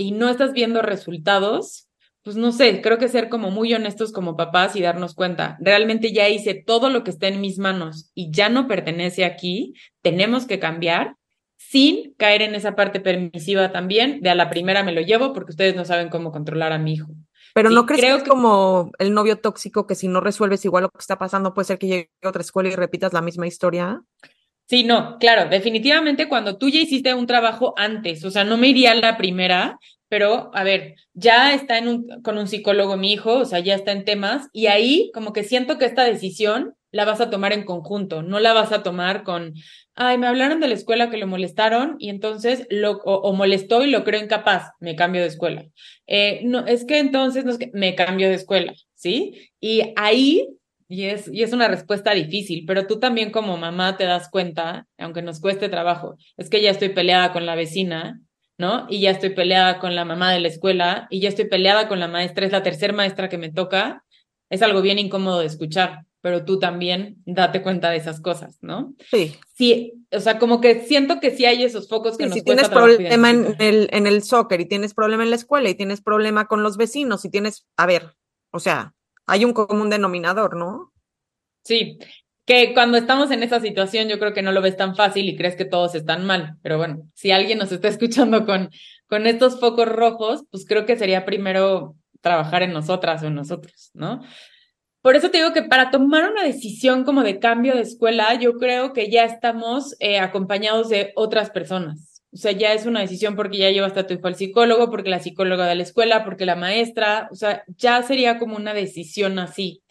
D: y no estás viendo resultados, pues no sé, creo que ser como muy honestos como papás y darnos cuenta, realmente ya hice todo lo que está en mis manos y ya no pertenece aquí, tenemos que cambiar sin caer en esa parte permisiva también de a la primera me lo llevo porque ustedes no saben cómo controlar a mi hijo.
C: Pero
D: Sí,
C: ¿no crees
D: creo
C: que es
D: que-
C: como el novio tóxico que si no resuelves igual lo que está pasando, puede ser que llegue a otra escuela y repitas la misma historia?
D: Sí, no, claro, definitivamente cuando tú ya hiciste un trabajo antes, o sea, no me iría la primera, pero a ver, ya está en un, con un psicólogo mi hijo, o sea, ya está en temas, y ahí como que siento que esta decisión la vas a tomar en conjunto, no la vas a tomar con, ay, me hablaron de la escuela que lo molestaron y entonces lo, o, molestó y lo creo incapaz, me cambio de escuela. Eh, no, es que entonces me cambio de escuela, ¿sí? Y ahí y es, y es una respuesta difícil, pero tú también como mamá te das cuenta, aunque nos cueste trabajo, es que ya estoy peleada con la vecina, ¿no? Y ya estoy peleada con la mamá de la escuela, y ya estoy peleada con la maestra, es la tercera maestra que me toca. Es algo bien incómodo de escuchar, pero tú también date cuenta de esas cosas, ¿no?
C: Sí.
D: Sí, o sea, como que siento que sí hay esos focos que
C: Sí,
D: nos
C: si tienes problema en el, en el soccer y tienes problema en la escuela y tienes problema con los vecinos y tienes, a ver, o sea, hay un común denominador, ¿no?
D: Sí, que cuando estamos en esa situación yo creo que no lo ves tan fácil y crees que todos están mal, pero bueno, si alguien nos está escuchando con, con estos focos rojos, pues creo que sería primero trabajar en nosotras o en nosotros, ¿no? Por eso te digo que para tomar una decisión como de cambio de escuela, yo creo que ya estamos eh, acompañados de otras personas. O sea, ya es una decisión porque ya llevaste a tu hijo al psicólogo, porque la psicóloga de la escuela, porque la maestra, o sea, ya sería como una decisión así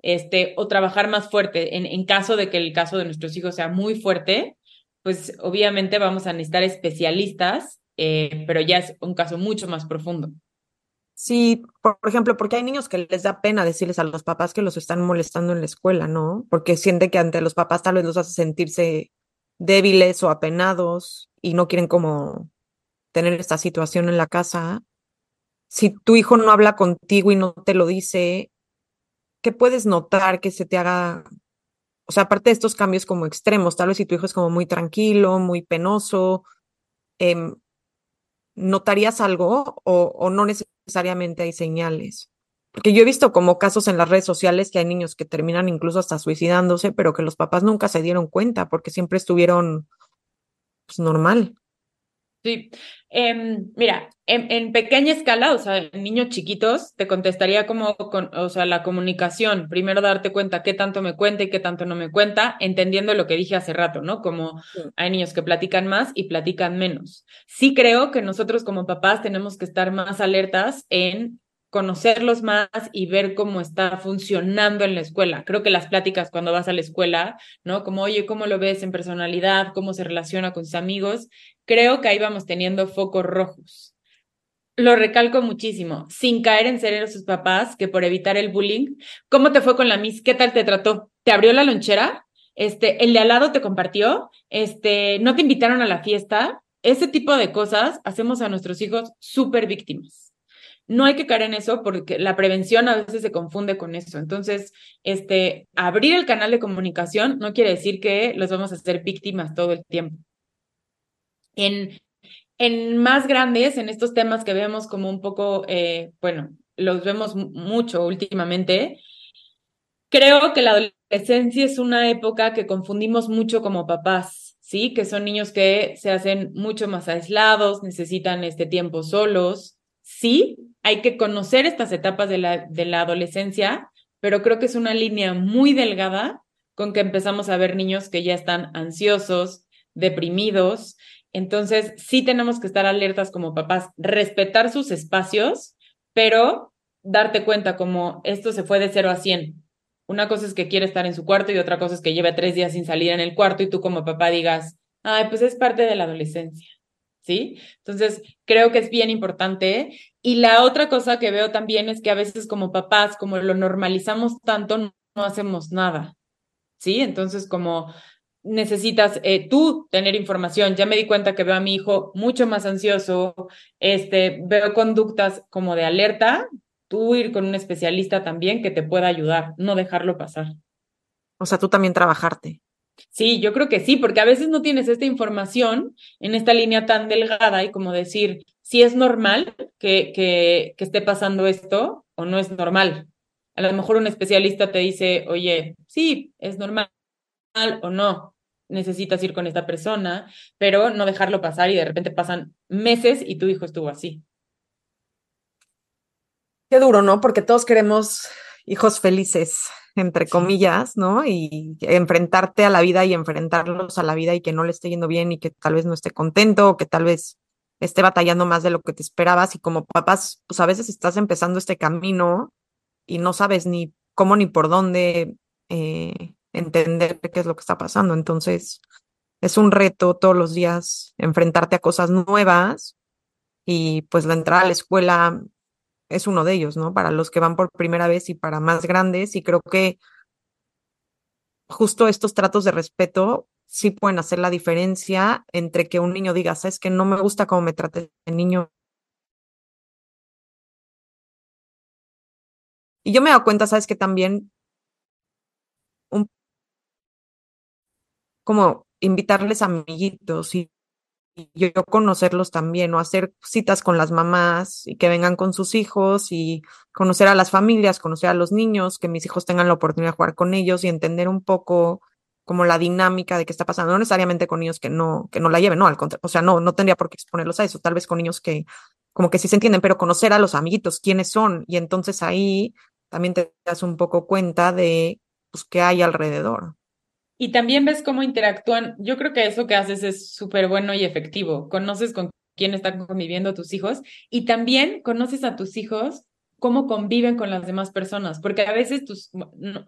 D: este, o trabajar más fuerte. En, en caso de que el caso de nuestros hijos sea muy fuerte, pues obviamente vamos a necesitar especialistas, eh, pero ya es un caso mucho más profundo.
C: Sí, por ejemplo, porque hay niños que les da pena decirles a los papás que los están molestando en la escuela, ¿no? Porque siente que ante los papás tal vez los hace sentirse débiles o apenados y no quieren como tener esta situación en la casa. Si tu hijo no habla contigo y no te lo dice, ¿qué puedes notar que se te haga? O sea, aparte de estos cambios como extremos, tal vez si tu hijo es como muy tranquilo, muy penoso, eh, ¿notarías algo o no necesariamente hay señales? Porque yo he visto como casos en las redes sociales que hay niños que terminan incluso hasta suicidándose, pero que los papás nunca se dieron cuenta porque siempre estuvieron pues, normal.
D: Sí, em, mira, en, en, pequeña escala, o sea, en niños chiquitos, te contestaría como, con, o sea, la comunicación, primero darte cuenta qué tanto me cuenta y qué tanto no me cuenta, entendiendo lo que dije hace rato, ¿no? Como sí. hay niños que platican más y platican menos. Sí creo que nosotros como papás tenemos que estar más alertas en conocerlos más y ver cómo está funcionando en la escuela. Creo que las pláticas cuando vas a la escuela, ¿no? Como, oye, ¿cómo lo ves en personalidad? ¿Cómo se relaciona con sus amigos? Creo que ahí vamos teniendo focos rojos. Lo recalco muchísimo, sin caer en ser sus papás, que por evitar el bullying, ¿cómo te fue con la Miss? ¿Qué tal te trató? ¿Te abrió la lonchera? Este, ¿el de al lado te compartió? Este, ¿no te invitaron a la fiesta? Ese tipo de cosas hacemos a nuestros hijos súper víctimas no hay que caer en eso porque la prevención a veces se confunde con eso. Entonces, este, abrir el canal de comunicación no quiere decir que los vamos a hacer víctimas todo el tiempo. En, en más grandes, en estos temas que vemos como un poco, eh, bueno, los vemos mucho últimamente, creo que la adolescencia es una época que confundimos mucho como papás. Sí, que son niños que se hacen mucho más aislados, necesitan este tiempo solos, sí, hay que conocer estas etapas de la, adolescencia, pero creo que es una línea muy delgada con que empezamos a ver niños que ya están ansiosos, deprimidos. Entonces, sí tenemos que estar alertas como papás, respetar sus espacios, pero darte cuenta como esto se fue de cero a cien. Una cosa es que quiere estar en su cuarto y otra cosa es que lleve tres días sin salir en el cuarto y tú como papá digas, ay, pues es parte de la adolescencia. ¿Sí? Entonces, creo que es bien importante. Y la otra cosa que veo también es que a veces como papás, como lo normalizamos tanto, no, hacemos nada, ¿sí? Entonces, como necesitas eh, tú tener información. Ya me di cuenta que veo a mi hijo mucho más ansioso, este, veo conductas como de alerta, tú ir con un especialista también que te pueda ayudar, no dejarlo pasar.
C: O sea, tú también trabajarte.
D: Sí, yo creo que sí, porque a veces no tienes esta información en esta línea tan delgada y como decir si es normal que, que, que esté pasando esto o no es normal. A lo mejor un especialista te dice, oye, sí, es normal o no, necesitas ir con esta persona, pero no dejarlo pasar y de repente pasan meses y tu hijo estuvo así.
C: Qué duro, ¿no? Porque todos queremos hijos felices entre comillas, ¿no? Y enfrentarte a la vida y enfrentarlos a la vida y que no le esté yendo bien y que tal vez no esté contento o que tal vez esté batallando más de lo que te esperabas y como papás, pues a veces estás empezando este camino y no sabes ni cómo ni por dónde eh, entender qué es lo que está pasando. Entonces, es un reto todos los días enfrentarte a cosas nuevas y pues la entrada a la escuela es uno de ellos, ¿no? Para los que van por primera vez y para más grandes. Y creo que justo estos tratos de respeto sí pueden hacer la diferencia entre que un niño diga, sabes que no me gusta cómo me trate el niño. Y yo me he dado cuenta, sabes que también como invitarles amiguitos y yo conocerlos también o hacer citas con las mamás y que vengan con sus hijos y conocer a las familias, conocer a los niños, que mis hijos tengan la oportunidad de jugar con ellos y entender un poco como la dinámica de qué está pasando, no necesariamente con niños que no, que no la lleven, no, al contrario, o sea, no, no tendría por qué exponerlos a eso, tal vez con niños que como que sí se entienden, pero conocer a los amiguitos, quiénes son, y entonces ahí también te das un poco cuenta de pues, qué hay alrededor.
D: Y también ves cómo interactúan. Yo creo que eso que haces es súper bueno y efectivo. Conoces con quién están conviviendo tus hijos y también conoces a tus hijos cómo conviven con las demás personas, porque a veces tus,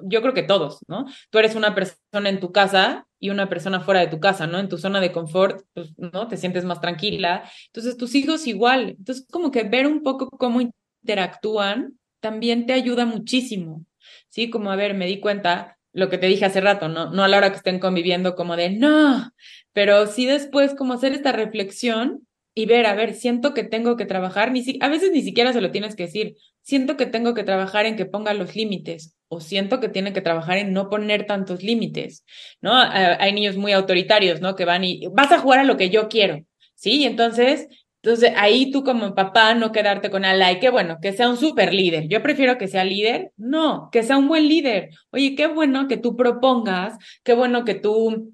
D: yo creo que todos, ¿no? Tú eres una persona en tu casa y una persona fuera de tu casa, ¿no? En tu zona de confort, pues, ¿no? Te sientes más tranquila. Entonces, tus hijos igual. Entonces, como que ver un poco cómo interactúan también te ayuda muchísimo. Sí, como a ver, me di cuenta lo que te dije hace rato, no, no a la hora que estén conviviendo como de no, pero sí después como hacer esta reflexión y ver, a ver, siento que tengo que trabajar, ni si, a veces ni siquiera se lo tienes que decir, siento que tengo que trabajar en que ponga los límites o siento que tiene que trabajar en no poner tantos límites, ¿no? Hay niños muy autoritarios, ¿no? Que van y vas a jugar a lo que yo quiero, ¿sí? Entonces, entonces ahí tú como papá no quedarte con ala y qué bueno, que sea un super líder. Yo prefiero que sea líder, no, que sea un buen líder. Oye, qué bueno que tú propongas, qué bueno que tú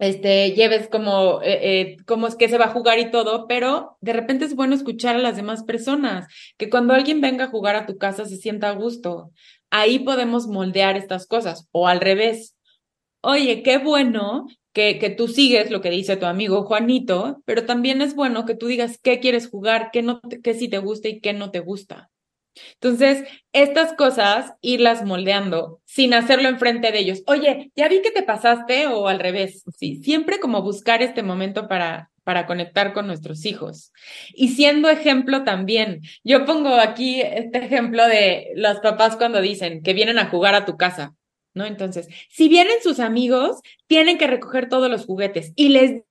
D: este, lleves como, eh, eh, cómo es que se va a jugar y todo, pero de repente es bueno escuchar a las demás personas, que cuando alguien venga a jugar a tu casa se sienta a gusto. Ahí podemos moldear estas cosas, o al revés. Oye, qué bueno que, que tú sigues lo que dice tu amigo Juanito, pero también es bueno que tú digas qué quieres jugar, qué, no, qué sí te gusta y qué no te gusta. Entonces, estas cosas, irlas moldeando sin hacerlo enfrente de ellos. Oye, ya vi que te pasaste o al revés. Sí, siempre como buscar este momento para, para conectar con nuestros hijos. Y siendo ejemplo también, yo pongo aquí este ejemplo de los papás cuando dicen que vienen a jugar a tu casa. ¿No? Entonces, si vienen sus amigos, tienen que recoger todos los juguetes y les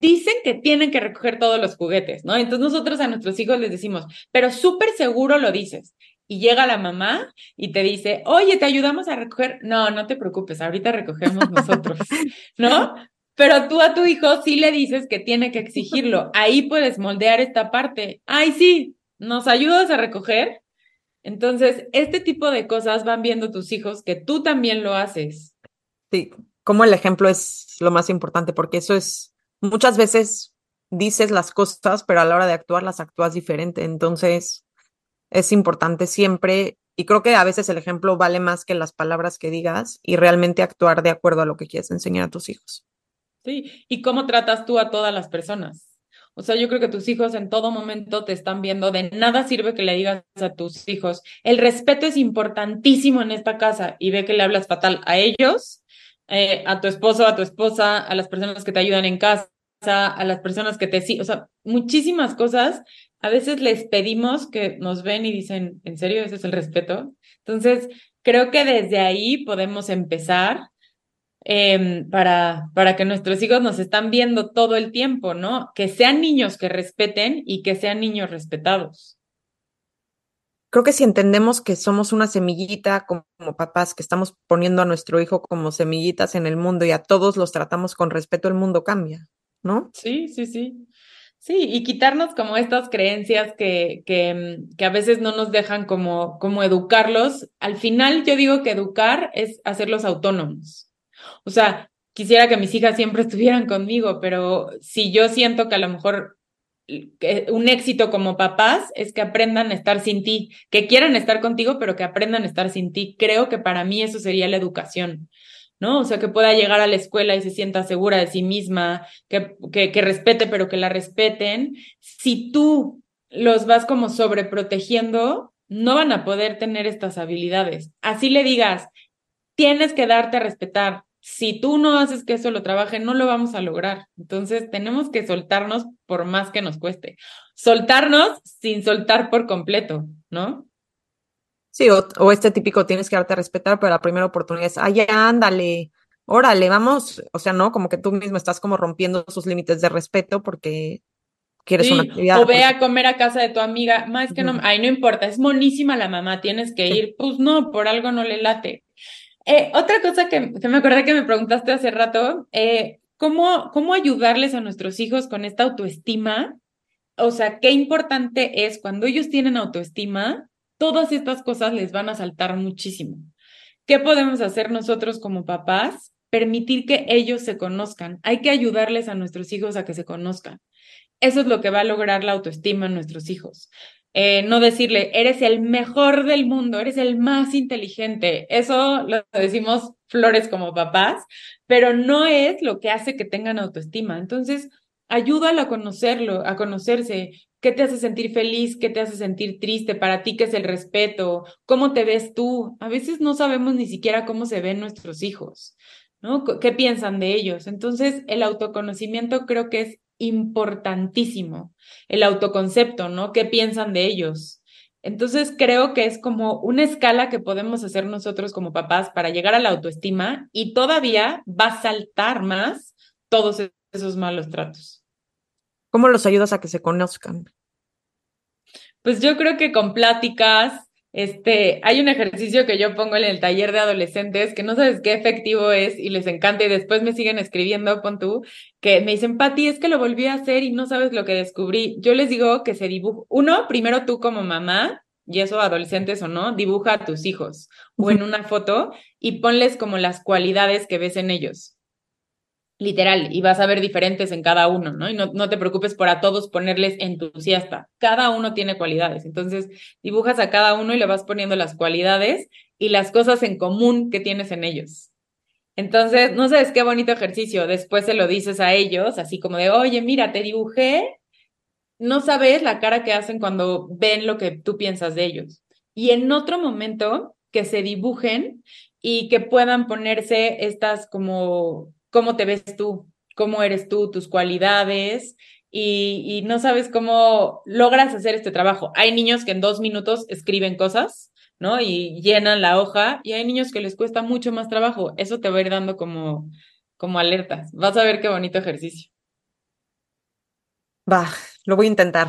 D: dicen que tienen que recoger todos los juguetes, ¿no? Entonces nosotros a nuestros hijos les decimos, pero súper seguro lo dices. Y llega la mamá y te dice, oye, ¿te ayudamos a recoger? No, no te preocupes, ahorita recogemos nosotros, ¿no? Pero tú a tu hijo sí le dices que tiene que exigirlo. Ahí puedes moldear esta parte. Ay, sí, ¿nos ayudas a recoger? Entonces, este tipo de cosas van viendo tus hijos que tú también lo haces.
C: Sí, como el ejemplo es lo más importante, porque eso es muchas veces dices las cosas, pero a la hora de actuar las actúas diferente. Entonces, es importante siempre, y creo que a veces el ejemplo vale más que las palabras que digas y realmente actuar de acuerdo a lo que quieres enseñar a tus hijos.
D: Sí, y cómo tratas tú a todas las personas. O sea, yo creo que tus hijos en todo momento te están viendo. De nada sirve que le digas a tus hijos, el respeto es importantísimo en esta casa y ve que le hablas fatal a ellos, eh, a tu esposo, a tu esposa, a las personas que te ayudan en casa, a las personas que te o sea, muchísimas cosas. A veces les pedimos que nos ven y dicen, ¿en serio ese es el respeto? Entonces, creo que desde ahí podemos empezar em, para, para que nuestros hijos nos están viendo todo el tiempo, ¿no? Que sean niños que respeten y que sean niños respetados.
C: Creo que si entendemos que somos una semillita como, como, papás, que estamos poniendo a nuestro hijo como semillitas en el mundo y a todos los tratamos con respeto, el mundo cambia. ¿no?
D: Sí, sí, sí. Sí, y quitarnos como estas creencias que, que, que, a veces no nos dejan como, como educarlos. Al final yo digo que educar es hacerlos autónomos. O sea, quisiera que mis hijas siempre estuvieran conmigo, pero si yo siento que a lo mejor un éxito como papás es que aprendan a estar sin ti, que quieran estar contigo, pero que aprendan a estar sin ti. Creo que para mí eso sería la educación. ¿no? O sea, que pueda llegar a la escuela y se sienta segura de sí misma, que, que, que respete, pero que la respeten. Si tú los vas como sobreprotegiendo, no van a poder tener estas habilidades. Así le digas, tienes que darte a respetar. Si tú no haces que eso lo trabaje, no lo vamos a lograr. Entonces, tenemos que soltarnos por más que nos cueste. Soltarnos sin soltar por completo, ¿no?
C: Sí, o, este típico tienes que darte a respetar, pero la primera oportunidad es, ay, ya, ándale, órale, vamos, o sea, no, como que tú mismo estás como rompiendo sus límites de respeto porque quieres una actividad.
D: O ve a comer a casa de tu amiga, más que no, ay, no importa, es monísima la mamá, tienes que ir, pues no, por algo no le late. Eh, otra cosa que, me acordé que me preguntaste hace rato, eh, ¿cómo, ¿cómo ayudarles a nuestros hijos con esta autoestima? O sea, qué importante es cuando ellos tienen autoestima, todas estas cosas les van a saltar muchísimo. ¿Qué podemos hacer nosotros como papás? Permitir que ellos se conozcan. Hay que ayudarles a nuestros hijos a que se conozcan. Eso es lo que va a lograr la autoestima en nuestros hijos. Eh, no decirle, eres el mejor del mundo, eres el más inteligente. Eso lo decimos flores como papás, pero no es lo que hace que tengan autoestima. Entonces, ayúdalo a conocerlo, a conocerse. ¿Qué te hace sentir feliz? ¿Qué te hace sentir triste? Para ti, ¿qué es el respeto? ¿Cómo te ves tú? A veces no sabemos ni siquiera cómo se ven nuestros hijos, ¿no? ¿Qué piensan de ellos? Entonces, el autoconocimiento creo que es importantísimo. El autoconcepto, ¿no? ¿Qué piensan de ellos? Entonces creo que es como una escala que podemos hacer nosotros como papás para llegar a la autoestima y todavía va a saltar más todos esos malos tratos.
C: ¿Cómo los ayudas a que se conozcan?
D: Pues yo creo que con pláticas, este, hay un ejercicio que yo pongo en el taller de adolescentes que no sabes qué efectivo es y les encanta y después me siguen escribiendo, pon tú, que me dicen, Pati, es que lo volví a hacer y no sabes lo que descubrí. Yo les digo que se dibuja, uno, primero tú como mamá, y eso adolescentes o no, dibuja a tus hijos o en una foto y ponles como las cualidades que ves en ellos literal, y vas a ver diferentes en cada uno, ¿no? Y no, no, te preocupes por a todos ponerles entusiasta. Cada uno tiene cualidades. Entonces, dibujas a cada uno y le vas poniendo las cualidades y las cosas en común que tienes en ellos. Entonces, no sabes qué bonito ejercicio. Después se lo dices a ellos, así como de, oye, mira, te dibujé. No sabes la cara que hacen cuando ven lo que tú piensas de ellos. Y en otro momento, que se dibujen y que puedan ponerse estas como cómo te ves tú, cómo eres tú, tus cualidades y, no sabes cómo logras hacer este trabajo. Hay niños que en dos minutos escriben cosas, ¿no? Y llenan la hoja y hay niños que les cuesta mucho más trabajo. Eso te va a ir dando como, como alertas. Vas a ver qué bonito ejercicio.
C: Va, lo voy a intentar.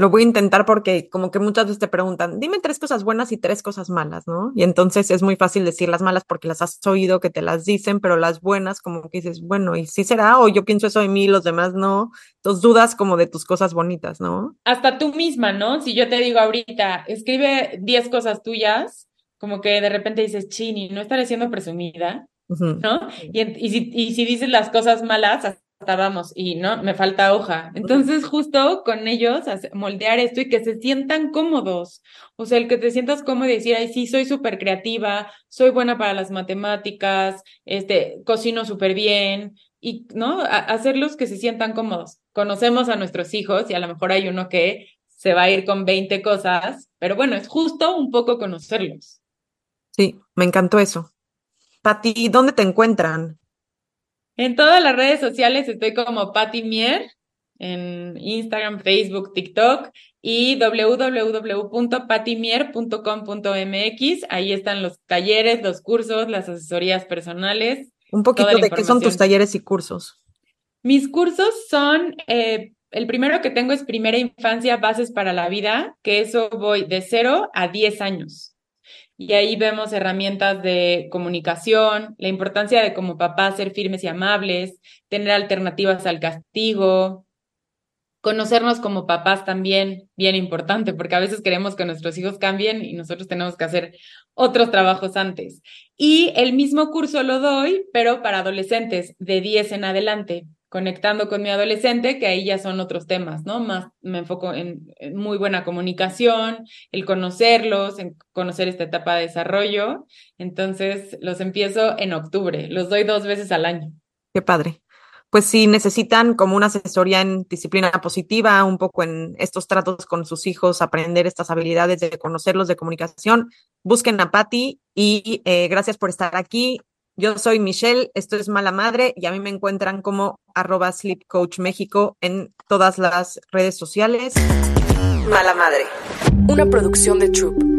C: Lo voy a intentar porque como que muchas veces te preguntan, dime tres cosas buenas y tres cosas malas, ¿no? Y entonces es muy fácil decir las malas porque las has oído que te las dicen, pero las buenas como que dices, bueno, ¿y sí será? O yo pienso eso de mí, los demás no. Entonces dudas como de tus cosas bonitas, ¿no?
D: Hasta tú misma, ¿no? Si yo te digo ahorita, escribe diez cosas tuyas, como que de repente dices, chini, no estaré siendo presumida, ¿no? Y, y, si, y si dices las cosas malas, estábamos y no, me falta hoja. Entonces, justo con ellos, moldear esto y que se sientan cómodos. O sea, el que te sientas cómodo y decir, ay, sí, soy súper creativa, soy buena para las matemáticas, este, cocino súper bien, y, ¿no? hacerlos que se sientan cómodos. Conocemos a nuestros hijos y a lo mejor hay uno que se va a ir con 20 cosas, pero bueno, es justo un poco conocerlos.
C: Sí, me encantó eso. Pati, ¿dónde te encuentran?
D: En todas las redes sociales estoy como Patty Mier, en Instagram, Facebook, TikTok y www.patimier.com.mx. Ahí están los talleres, los cursos, las asesorías personales.
C: Un poquito de qué son tus talleres y cursos.
D: Mis cursos son, eh, el primero que tengo es Primera Infancia, Bases para la Vida, que eso voy de 0 a 10 años y ahí vemos herramientas de comunicación, la importancia de como papás ser firmes y amables, tener alternativas al castigo, conocernos como papás también, bien importante, porque a veces queremos que nuestros hijos cambien y nosotros tenemos que hacer otros trabajos antes. Y el mismo curso lo doy, pero para adolescentes de 10 en adelante conectando con mi adolescente, que ahí ya son otros temas, ¿no? Más me enfoco en, muy buena comunicación, el conocerlos, en conocer esta etapa de desarrollo. Entonces, los empiezo en octubre, los doy dos veces al año.
C: Qué padre. Pues si necesitan como una asesoría en disciplina positiva, un poco en estos tratos con sus hijos, aprender estas habilidades de conocerlos de comunicación, busquen a Patti y eh, gracias por estar aquí. Yo soy Michelle, esto es Mala Madre y a mí me encuentran como arroba Sleep Coach México en todas las redes sociales.
B: Mala Madre.
F: Una producción de Troop.